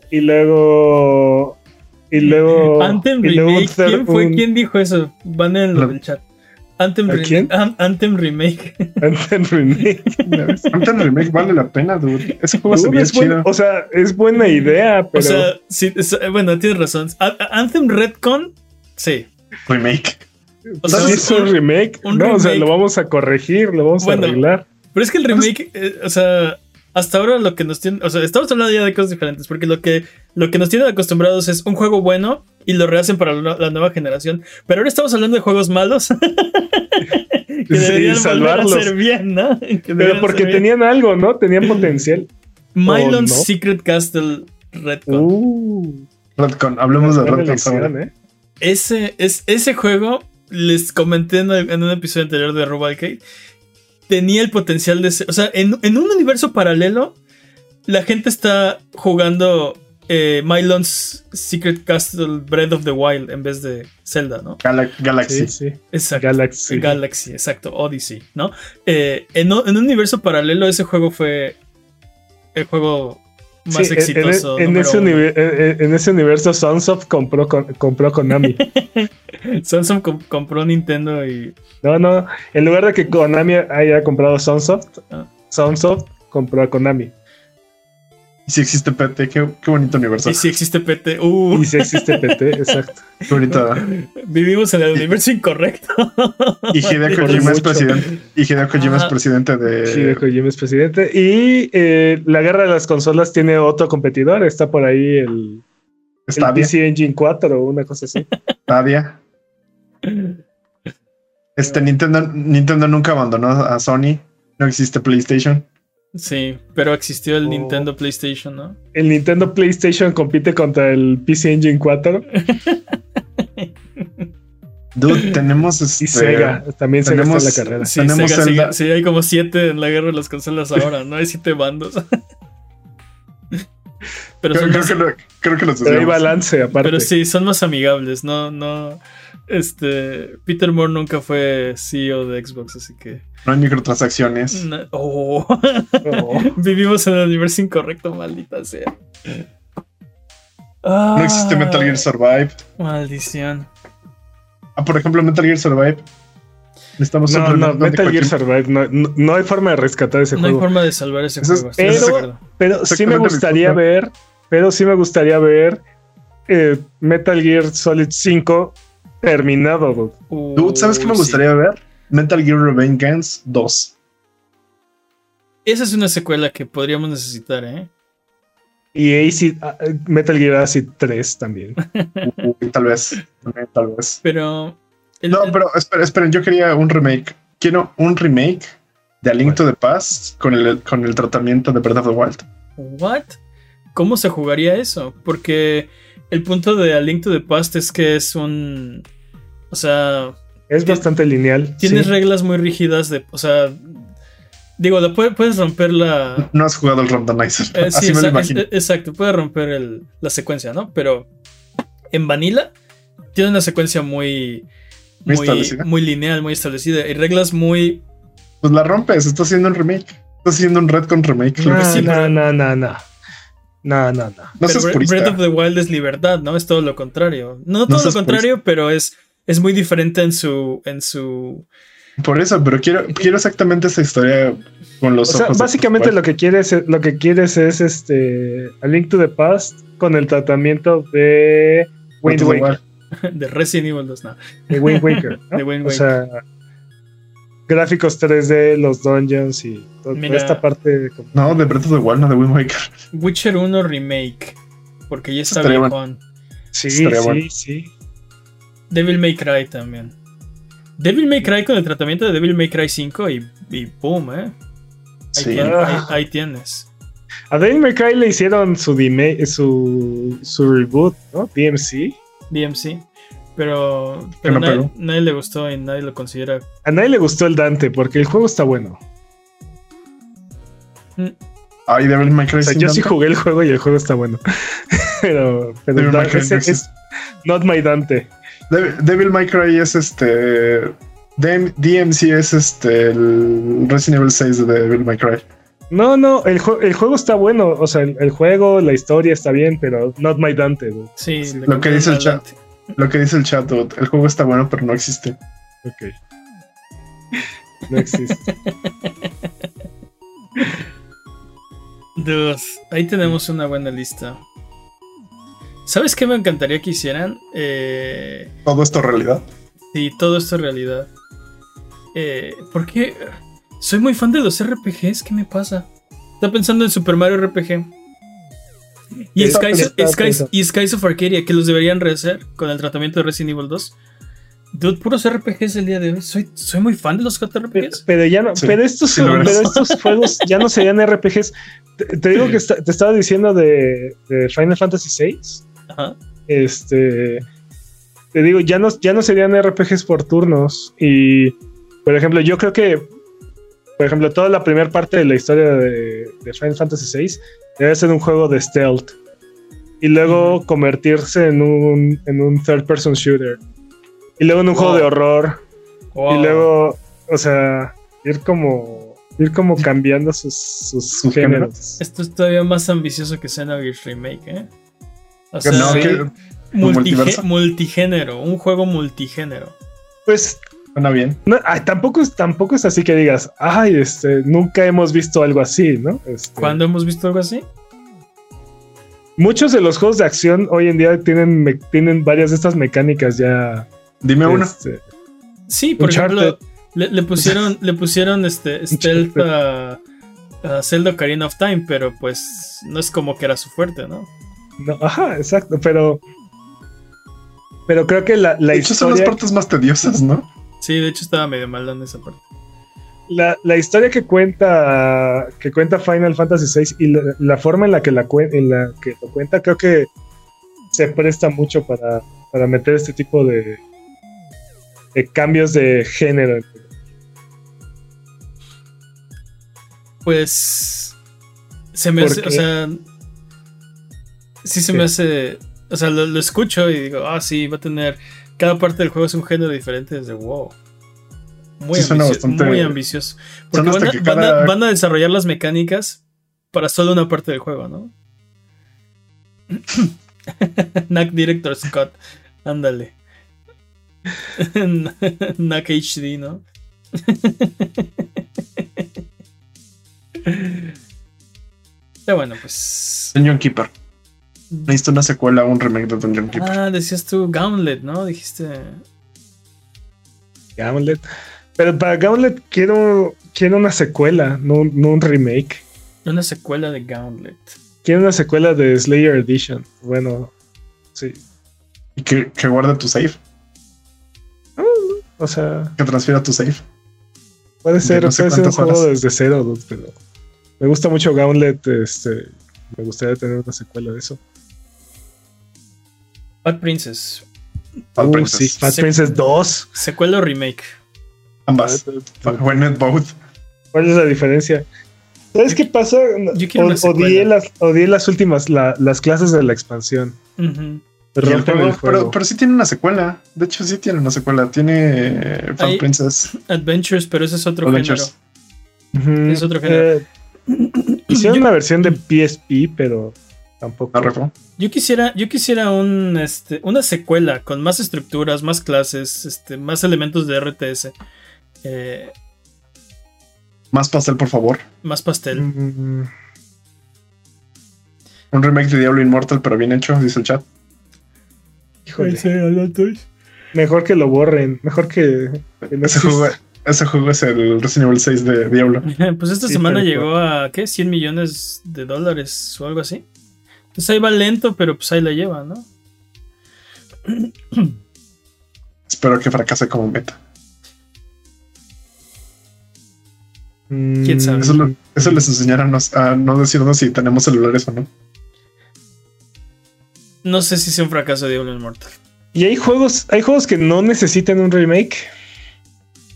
Y luego. Y luego. Anthem y luego un Remake. third- ¿Quién fue? un- ¿Quién dijo eso? Van en el chat. Anthem ¿A Remake. quién? An- Anthem Remake. Anthem Remake. Anthem Remake vale la pena, dude. Ese juego se Dude, ve es buen- chido. o sea, es buena idea, pero. O sea, sí, es- bueno, tienes razón. A- Anthem Redcon, sí. Remake. O sí sea, es un, un- remake. un no, o sea, lo vamos a corregir, lo vamos Bueno, a arreglar. Pero es que el remake, eh, o sea, hasta ahora lo que nos tiene, o sea, estamos hablando ya de cosas diferentes, porque lo que, lo que nos tienen acostumbrados es un juego bueno y lo rehacen para la, nueva generación. Pero ahora estamos hablando de juegos malos que Sí, deberían volver a salvarlos. ser bien, ¿no? Pero porque tenían algo, ¿no? Tenían potencial. Mylon's ¿o no? Secret Castle Redcon. Uh, Redcon. Hablemos de Redcon. ahora. ¿eh? Ese, es, ese juego, les comenté en, el- en un episodio anterior de Rubalcade, tenía el potencial de ser. O sea, en, en un universo paralelo, la gente está jugando eh, Mylon's Secret Castle Breath of the Wild en vez de Zelda, ¿no? Gala- Galaxy. Sí, sí. Exacto. Galaxy. Galaxy, exacto, Odyssey, ¿no? Eh, en, un universo paralelo, ese juego fue el juego más Sí, exitoso. En, en ese en- en ese universo, Sunsoft compró, con- compró Konami. Samsung com- compró Nintendo y. No, no. En lugar de que Konami haya comprado Sunsoft, Ah. Sunsoft compró a Konami. Y si existe PT, qué, qué bonito universo. Y si existe PT. Uh, Y si existe PT, exacto. Qué bonito. vivimos en el universo incorrecto. Y Hideo Kojima es presidente. Y Hideo Kojima es presidente Hideo de. Kojima es presidente. Y eh, la guerra de las consolas tiene otro competidor. Está por ahí el, el Stadia. PC Engine 4 o una cosa así. Stadia. Este Nintendo, Nintendo nunca abandonó a Sony. No existe PlayStation. Sí, pero existió el Oh. Nintendo PlayStation, ¿no? El Nintendo PlayStation compite contra el PC Engine 4 Dude, tenemos este, y Sega. También Sega está en la tenemos- carrera. Sí, Tenemos Sega, Zelda. sí, sí, hay como siete en la guerra de las consolas ahora, ¿no? Hay siete bandos. pero, Creo, son creo más, que lo- creo que los Pero hay balance aparte. pero sí, son más amigables, no, no. Este. Peter Moore nunca fue CEO de Xbox, así que. No hay microtransacciones. na- oh. Oh. Vivimos en el universo incorrecto, maldita sea. No existe Metal Gear Survive. Maldición. Ah, por ejemplo, Metal Gear Survive. Estamos No, no, Metal Gear Survive. No, no, no hay forma de rescatar ese No hay juego. forma de salvar ese juego. pero-. Pero sí me gustaría ver. Pero sí me gustaría ver eh, Metal Gear Solid 5 terminado. dude. Dude, ¿sabes qué me sí. gustaría ver? Metal Gear Revengeance 2. Esa es una secuela que podríamos necesitar, ¿eh? Y Acid, ah, eh, Metal Gear Acid 3 también. Uy, tal vez. Tal vez. Pero El- No, el- pero esperen, esperen, yo quería un remake. Quiero un remake de A Link to the Past con el, con el tratamiento de Breath of the Wild. ¿What? ¿Cómo se jugaría eso? Porque el punto de A Link to the Past es que es un. O sea, Es bastante lineal. tienes sí. reglas muy rígidas de. O sea. Digo, puedes romper la. No has jugado el randomizer. Eh, sí, Así me lo imagino. es- exacto, puede romper el- la secuencia, ¿no? Pero en Vanilla tiene una secuencia muy. Muy Muy, establecida. muy lineal, muy establecida. Y reglas muy. Pues la rompes, estás haciendo un remake. Estás haciendo un red con remake. No, no, no, no. No, no, no. No pero seas purista. Breath of the Wild es libertad, ¿no? Es todo lo contrario. No todo lo contrario, pero es, es muy diferente en su. en su. Por eso, pero quiero, quiero exactamente esa historia con O los sea, ojos. de básicamente lo que quieres, lo que quieres es este A Link to the Past con el tratamiento de Wind Waker. De Resident Evil 2, no. De Wind Waker, ¿no? De Wind O Waker. sea, gráficos 3D, los dungeons y Mira. toda esta parte. como- No, de Breath of the Wild, no de Wind Waker. Witcher 1 Remake. Porque ya está viejón. Sí, Estaría sí, bueno. sí. Devil May Cry también. Devil May Cry con el tratamiento de Devil May Cry 5 y, y boom, ¿eh? Ahí, Sí. tienes, Ah. ahí- ahí tienes. A Devil May Cry le hicieron su, su, su reboot, ¿no? DMC. DMC. Pero, pero no nadie, le gustó y nadie lo considera. A nadie le gustó el Dante porque el juego está bueno. Ay, Devil May Cry. O sea, yo sí jugué el juego y el juego está bueno. pero pero Devil May Da- Cry ese no es not my Dante. Devil, Devil May Cry es este. DM DMC es este. El Resident Evil 6 de Devil May Cry. No, no, el, el juego está bueno. O sea, el, el juego, la historia está bien, pero not my Dante. Sí, lo que dice el chat. Lo que dice el chat, dude, el juego está bueno, pero no existe. Ok. No existe. Dude, ahí tenemos una buena lista. ¿Sabes qué me encantaría que hicieran? Eh, Todo esto realidad. Sí, todo esto es realidad. Eh, ¿Por qué? Soy muy fan de los RPGs, ¿qué me pasa? Está pensando en Super Mario RPG. Y Está- Skies, y Skies of Arcadia, que los deberían rehacer con el tratamiento de Resident Evil 2. Dude, puros RPGs el día de hoy. Soy, soy muy fan de los Pero, JRPGs. pero ya no, Sí, pero estos, sí lo pero estos juegos ya no serían RPGs. Te, te digo que te estaba diciendo de, de Final Fantasy VI. Ajá. Este. Te digo, ya no, ya no serían RPGs por turnos. Y, por ejemplo, yo creo que, por ejemplo, toda la primera parte de la historia de, de Final Fantasy VI debe ser un juego de stealth. Y luego convertirse en un, en un third person shooter. Y luego en un juego de horror. Wow. Y luego, o sea, ir como. Ir como cambiando sus, sus Sus géneros. Esto es todavía más ambicioso que Xenogears Remake, ¿eh? O sea, no, multigénero, un juego multigénero. Pues suena bien. No, ay, tampoco, es, tampoco es así que digas, ay, este, nunca hemos visto algo así, ¿no? Este, ¿Cuándo hemos visto algo así? Muchos de los juegos de acción hoy en día tienen, me- tienen varias de estas mecánicas ya. Dime una. este, Sí, por Uncharted. ejemplo, le, le pusieron, le pusieron este stealth a, a Zelda Ocarina of Time, pero pues no es como que era su fuerte, ¿no? no, ajá, exacto, pero. Pero creo que la, la de hecho, son las historia, partes más tediosas, ¿no? Sí, de hecho estaba medio mal en esa parte. la, la historia que cuenta que cuenta Final Fantasy VI y la, la forma en la que la en la que lo cuenta, creo que se presta mucho para, para meter este tipo de, de cambios de género. Pues se me ¿Por hace, o sea, sí se ¿Qué? me hace, o sea, lo, lo escucho y digo, ah, sí, va a tener, cada parte del juego es un género diferente desde wow. Muy, Sí, suena ambicio- bastante- muy ambicioso. Porque van a, que van a- cada- van a desarrollar las mecánicas para solo una parte del juego, ¿no? Knack Director Scott, ándale. Knack HD, ¿no? Pero bueno, pues. Dungeon Keeper. Necesito una secuela o un remake de Dungeon Keeper. Ah, decías tú Gauntlet, ¿no? Dijiste. Gauntlet. Pero para Gauntlet quiero, quiero una secuela, no, un- no un remake. Una secuela de Gauntlet. Quiero una secuela de Slayer Edition. Bueno, sí. Y que, que guarde tu save. O sea, Que transfiera tu save. puede ser, no sé puede ser un juego desde cero, pero me gusta mucho Gauntlet. Este, me gustaría tener una secuela de eso. Bad Princess. Bad Uh, Princess. sí, Bad Se- Princess 2. Secuela o remake. Ambas. Not both? ¿Cuál es la diferencia? ¿Sabes qué pasa? O- odié, las, odié las últimas, la- las clases de la expansión. Ujú. Y el juego- el juego. pero, pero sí tiene una secuela. De hecho, sí tiene una secuela. Tiene eh, Bad Ahí- Princess Adventures, pero ese es otro Adventures. Ujú. es otro género. Eh, hicieron Yo- una versión de PSP, pero tampoco. Yo quisiera, yo quisiera un, este, una secuela con más estructuras, más clases, este, más elementos de RTS, eh, Más pastel, por favor. más pastel. Mm, Un remake de Diablo Immortal, pero bien hecho, dice el chat. híjole. Mejor que lo borren. Mejor que, que no Ese juego, ese juego es el Resident Evil 6 de Diablo. Pues esta Sí, semana llegó a, ¿qué? 100 millones de dólares o algo así. Pues ahí va lento, pero pues ahí la lleva, ¿no? Espero que fracase como meta. Mm, ¿Quién sabe? Eso, lo- eso les enseñará a, nos- a no decirnos si tenemos celulares o no. No sé si sea un fracaso de Diablo Immortal. Y hay juegos, hay juegos que no necesitan un remake,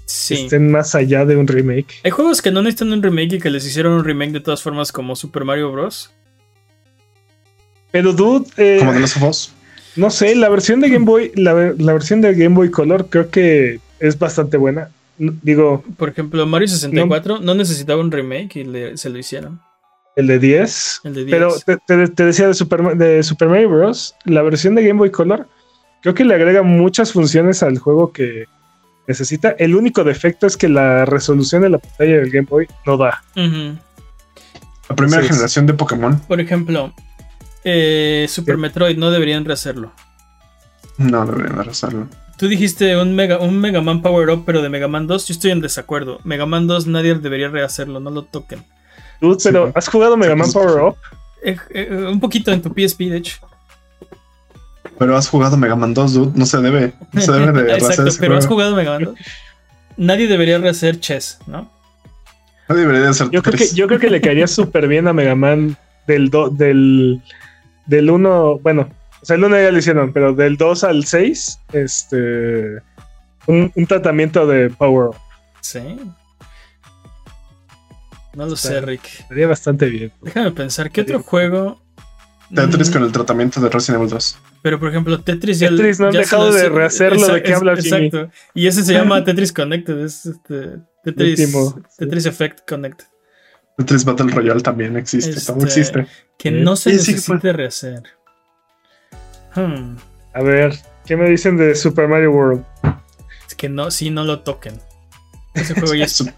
Sí. estén más allá de un remake. Hay juegos que no necesitan un remake y que les hicieron un remake de todas formas como Super Mario Bros. Pero dude, eh, Como de los Us. no sé, la versión de Game Boy, la, ver- la versión de Game Boy Color creo que es bastante buena. Digo, Por ejemplo, Mario 64 no, necesitaba un remake y le- se lo hicieron. el de 10. El de 10. Pero te, te- te decía de Super, de Super Mario Bros. La versión de Game Boy Color creo que le agrega muchas funciones al juego que necesita. El único defecto es que la resolución de la pantalla del Game Boy no da. La primera generación de Pokémon. Por ejemplo, eh, Super. Metroid no deberían rehacerlo. No deberían de hacerlo. Tú dijiste un Mega, un Mega Man Power Up, pero de Mega Man 2 yo estoy en desacuerdo. Mega Man 2 nadie debería rehacerlo, no lo toquen. Dude, pero. ¿has jugado Mega Sí, Man. Power Up? Eh, eh, un poquito en tu PSP, de hecho. Pero has jugado Mega Man 2, dude. No se debe. No se debe de Exacto, rehacer ese pero has jugado Mega Man 2. Nadie debería rehacer Chess, ¿no? No debería de ser Yo creo que, tres. yo creo que le caería súper bien a Mega Man del, do- del, del 1. Bueno, o sea, el 1 ya lo hicieron, pero del 2 al 6, este. Un, un tratamiento de Power Up. Sí. No lo sé, Rick. Sería bastante bien. Déjame pensar, ¿qué otro juego? Tetris Mm, con el tratamiento de Resident Evil 2. Pero por ejemplo, Tetris ya. Tetris, no han dejado lo- de rehacerlo, ¿de qué es- hablas, Jimmy? Exacto. Y ese se llama Tetris Connected. Es este, Tetris, Último, sí. Tetris Effect Connected. Tetris Battle Royale también existe. Este- Todo existe. Que no se Sí, sí, necesite rehacer. Hmm, A ver, ¿qué me dicen de Super Mario World? Es que no, sí, no lo toquen. Ese juego ya es, Su-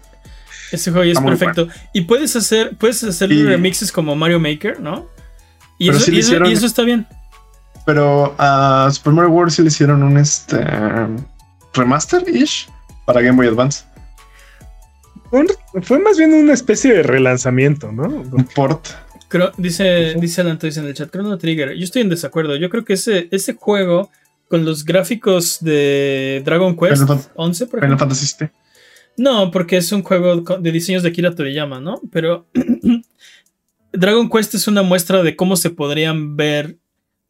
ese juego ya es Está muy perfecto. Y puedes hacer, puedes hacer Y- remixes como Mario Maker, ¿no? Y, Pero eso, sí le y eso- hicieron- y eso está bien. Pero a Super Mario World sí le hicieron un este remaster-ish para Game Boy Advance. Un- fue más bien una especie de relanzamiento, ¿no? Un port. Dice, dice Alan en el chat, Chrono Trigger. Yo estoy en desacuerdo. Yo creo que ese, ese juego, con los gráficos de Dragon Quest Final Fan- 11, por Final ejemplo. Fantasy VII. No, porque es un juego de diseños de Kira Toriyama, ¿no? Pero Dragon Quest es una muestra de cómo se podrían ver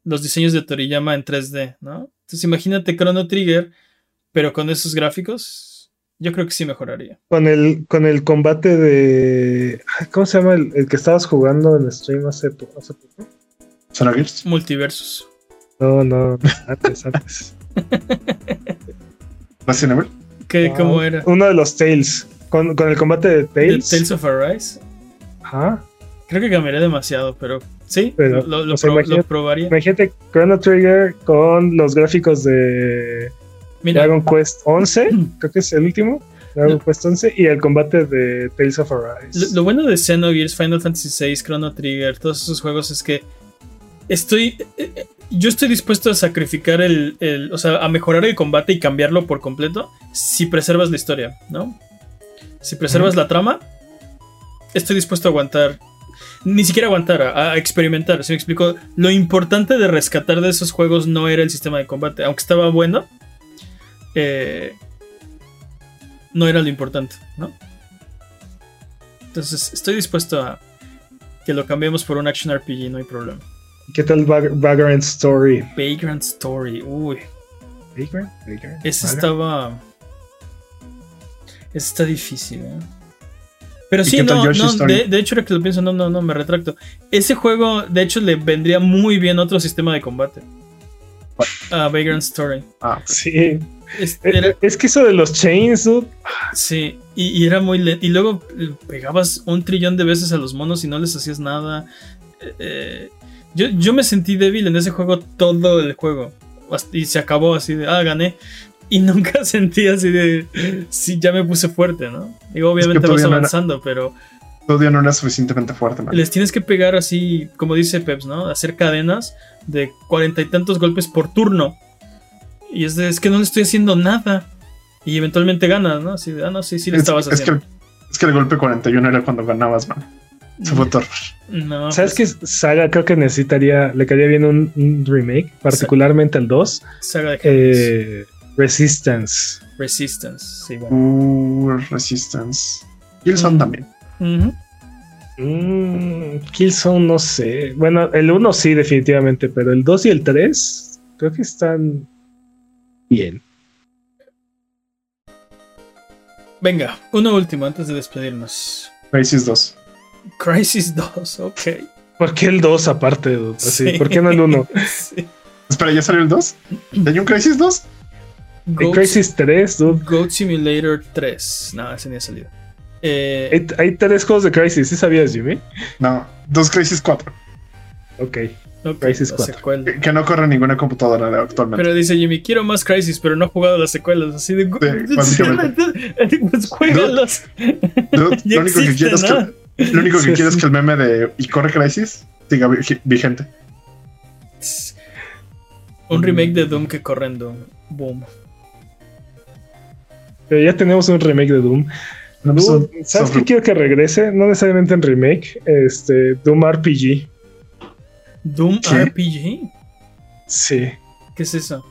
los diseños de Toriyama en 3D, ¿no? Entonces imagínate Chrono Trigger, pero con esos gráficos, yo creo que sí mejoraría. Con el, con el combate de. ¿Cómo se llama el, el que estabas jugando en stream hace, po- hace poco? Xenogears. Multiversus. No, no, antes, antes. Resident Evil. ¿Qué, Ah, ¿Cómo era? Uno de los Tails. Con, con el combate de The Tails. Tales of Arise. Ajá. Creo que cambiaría demasiado, pero sí, Pero, lo, lo o sea, pro- imagínate- lo probaría. Imagínate Chrono Trigger con los gráficos de Mira, Dragon Quest 11. creo que es el último. Dragon Quest 11 y el combate de Tales of Arise. lo, lo bueno de Xenogears, Final Fantasy VI, Chrono Trigger, todos esos juegos es que estoy. eh, eh, yo estoy dispuesto a sacrificar el, el- O sea, a mejorar el combate y cambiarlo por completo si preservas la historia, ¿no? Si preservas la trama, estoy dispuesto a aguantar. Ni siquiera aguantar, a, a experimentar. Si me explico, lo importante de rescatar de esos juegos no era el sistema de combate, aunque estaba bueno. Eh, no era lo importante, ¿no? Entonces estoy dispuesto a que lo cambiemos por un action RPG, no hay problema. ¿Qué tal Vag- Vagrant Story? Vagrant Story, uy, ¿Vagrant? Vagrant. ese Vagrant. estaba... Ese está difícil, ¿eh? Pero ¿Y sí, no, no de, de hecho, ahora que lo pienso, no, no, no, me retracto. Ese juego, de hecho, le vendría muy bien otro sistema de combate. A Vagrant Story. Ah, ok. Sí. Es- era- Es que eso de los chains, dude, Sí, y, y era muy lento. Y luego eh, pegabas un trillón de veces a los monos y no les hacías nada. Eh, eh, yo, yo me sentí débil en ese juego todo el juego. Y se acabó así de, ah, gané. Y nunca sentí así de, sí, ya me puse fuerte, ¿no? Digo, obviamente vas todavía no era- avanzando, pero Todavía no era suficientemente fuerte, man. les tienes que pegar así, como dice Peps, ¿no? Hacer cadenas de cuarenta y tantos golpes por turno. Y es de, es que no le estoy haciendo nada. Y eventualmente ganas, ¿no? Así de, ah, no, sí, sí le Es, estabas es que, haciendo. el- es que el golpe 41 era cuando ganabas, man. Se fue todo. No, ¿Sabes pues, qué? Saga creo que necesitaría, le caería bien un, un remake, particularmente al 2. Saga de. Eh, Resistance. Resistance, sí, bueno. Uh, Resistance. Killzone Mm. también. Ujú. Mm, Killzone, no sé. Bueno, el 1 sí, definitivamente, pero el 2 y el 3 creo que están bien. Venga, uno último antes de despedirnos. Crisis 2. Crisis 2, ok. ¿Por qué el 2 aparte? Así, Sí. ¿Por qué no el 1? Sí. Espera, ¿ya salió el 2? ¿Ya hay un Crisis 2? En Goat, Crisis 3, dude. Goat Simulator 3. No, ese ni ha salido. Eh, Hay, hay tres juegos de Crisis, ¿sí sabías, Jimmy? No, dos Crisis 4. Ok. Crisis la 4. secuela. Que, que no corre en ninguna computadora actualmente. Pero dice Jimmy, quiero más Crisis, pero no he jugado las secuelas. Así de. básicamente. pues lo único que quiero es que, lo único que Sí, quiero es sí. que el meme de y corre Crisis siga vi- vigente. Un remake de Doom que corre en Doom. Boom. Pero ya tenemos un remake de Doom. Tenemos Doom, ¿Sabes qué quiero que regrese? No necesariamente en remake. Este, Doom RPG. ¿Doom ¿Qué? RPG? Sí. ¿Qué es eso?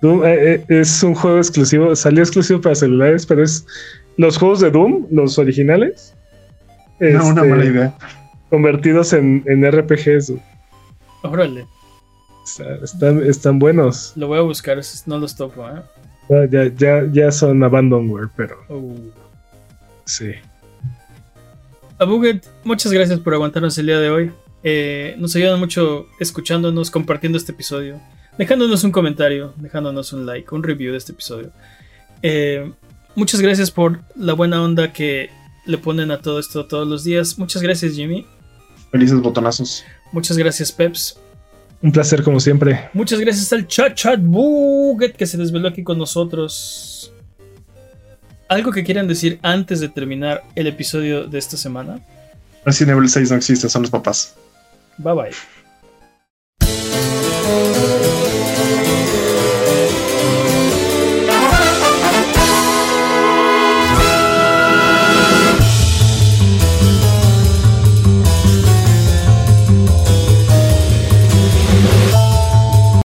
Doom eh, eh, es un juego exclusivo, salió exclusivo para celulares, pero es los juegos de Doom, los originales, No, una este, mala idea. convertidos en, en RPGs. Órale, Está- están, están buenos. lo voy a buscar, no los topo, ¿eh? Ya, ya, ya, ya son abandonware, pero Uh. sí. Abuget, muchas gracias por aguantarnos el día de hoy. Eh, nos ayudan mucho escuchándonos, compartiendo este episodio, dejándonos un comentario, dejándonos un like, un review de este episodio. Eh, muchas gracias por la buena onda que le ponen a todo esto todos los días. Muchas gracias, Jimmy. Felices botonazos. Muchas gracias, Peps. Un placer como siempre. Muchas gracias al Chat Chat Buget que se desveló aquí con nosotros. ¿Algo que quieran decir antes de terminar el episodio de esta semana? Resident Evil 6 no existe, son los papás. Bye bye.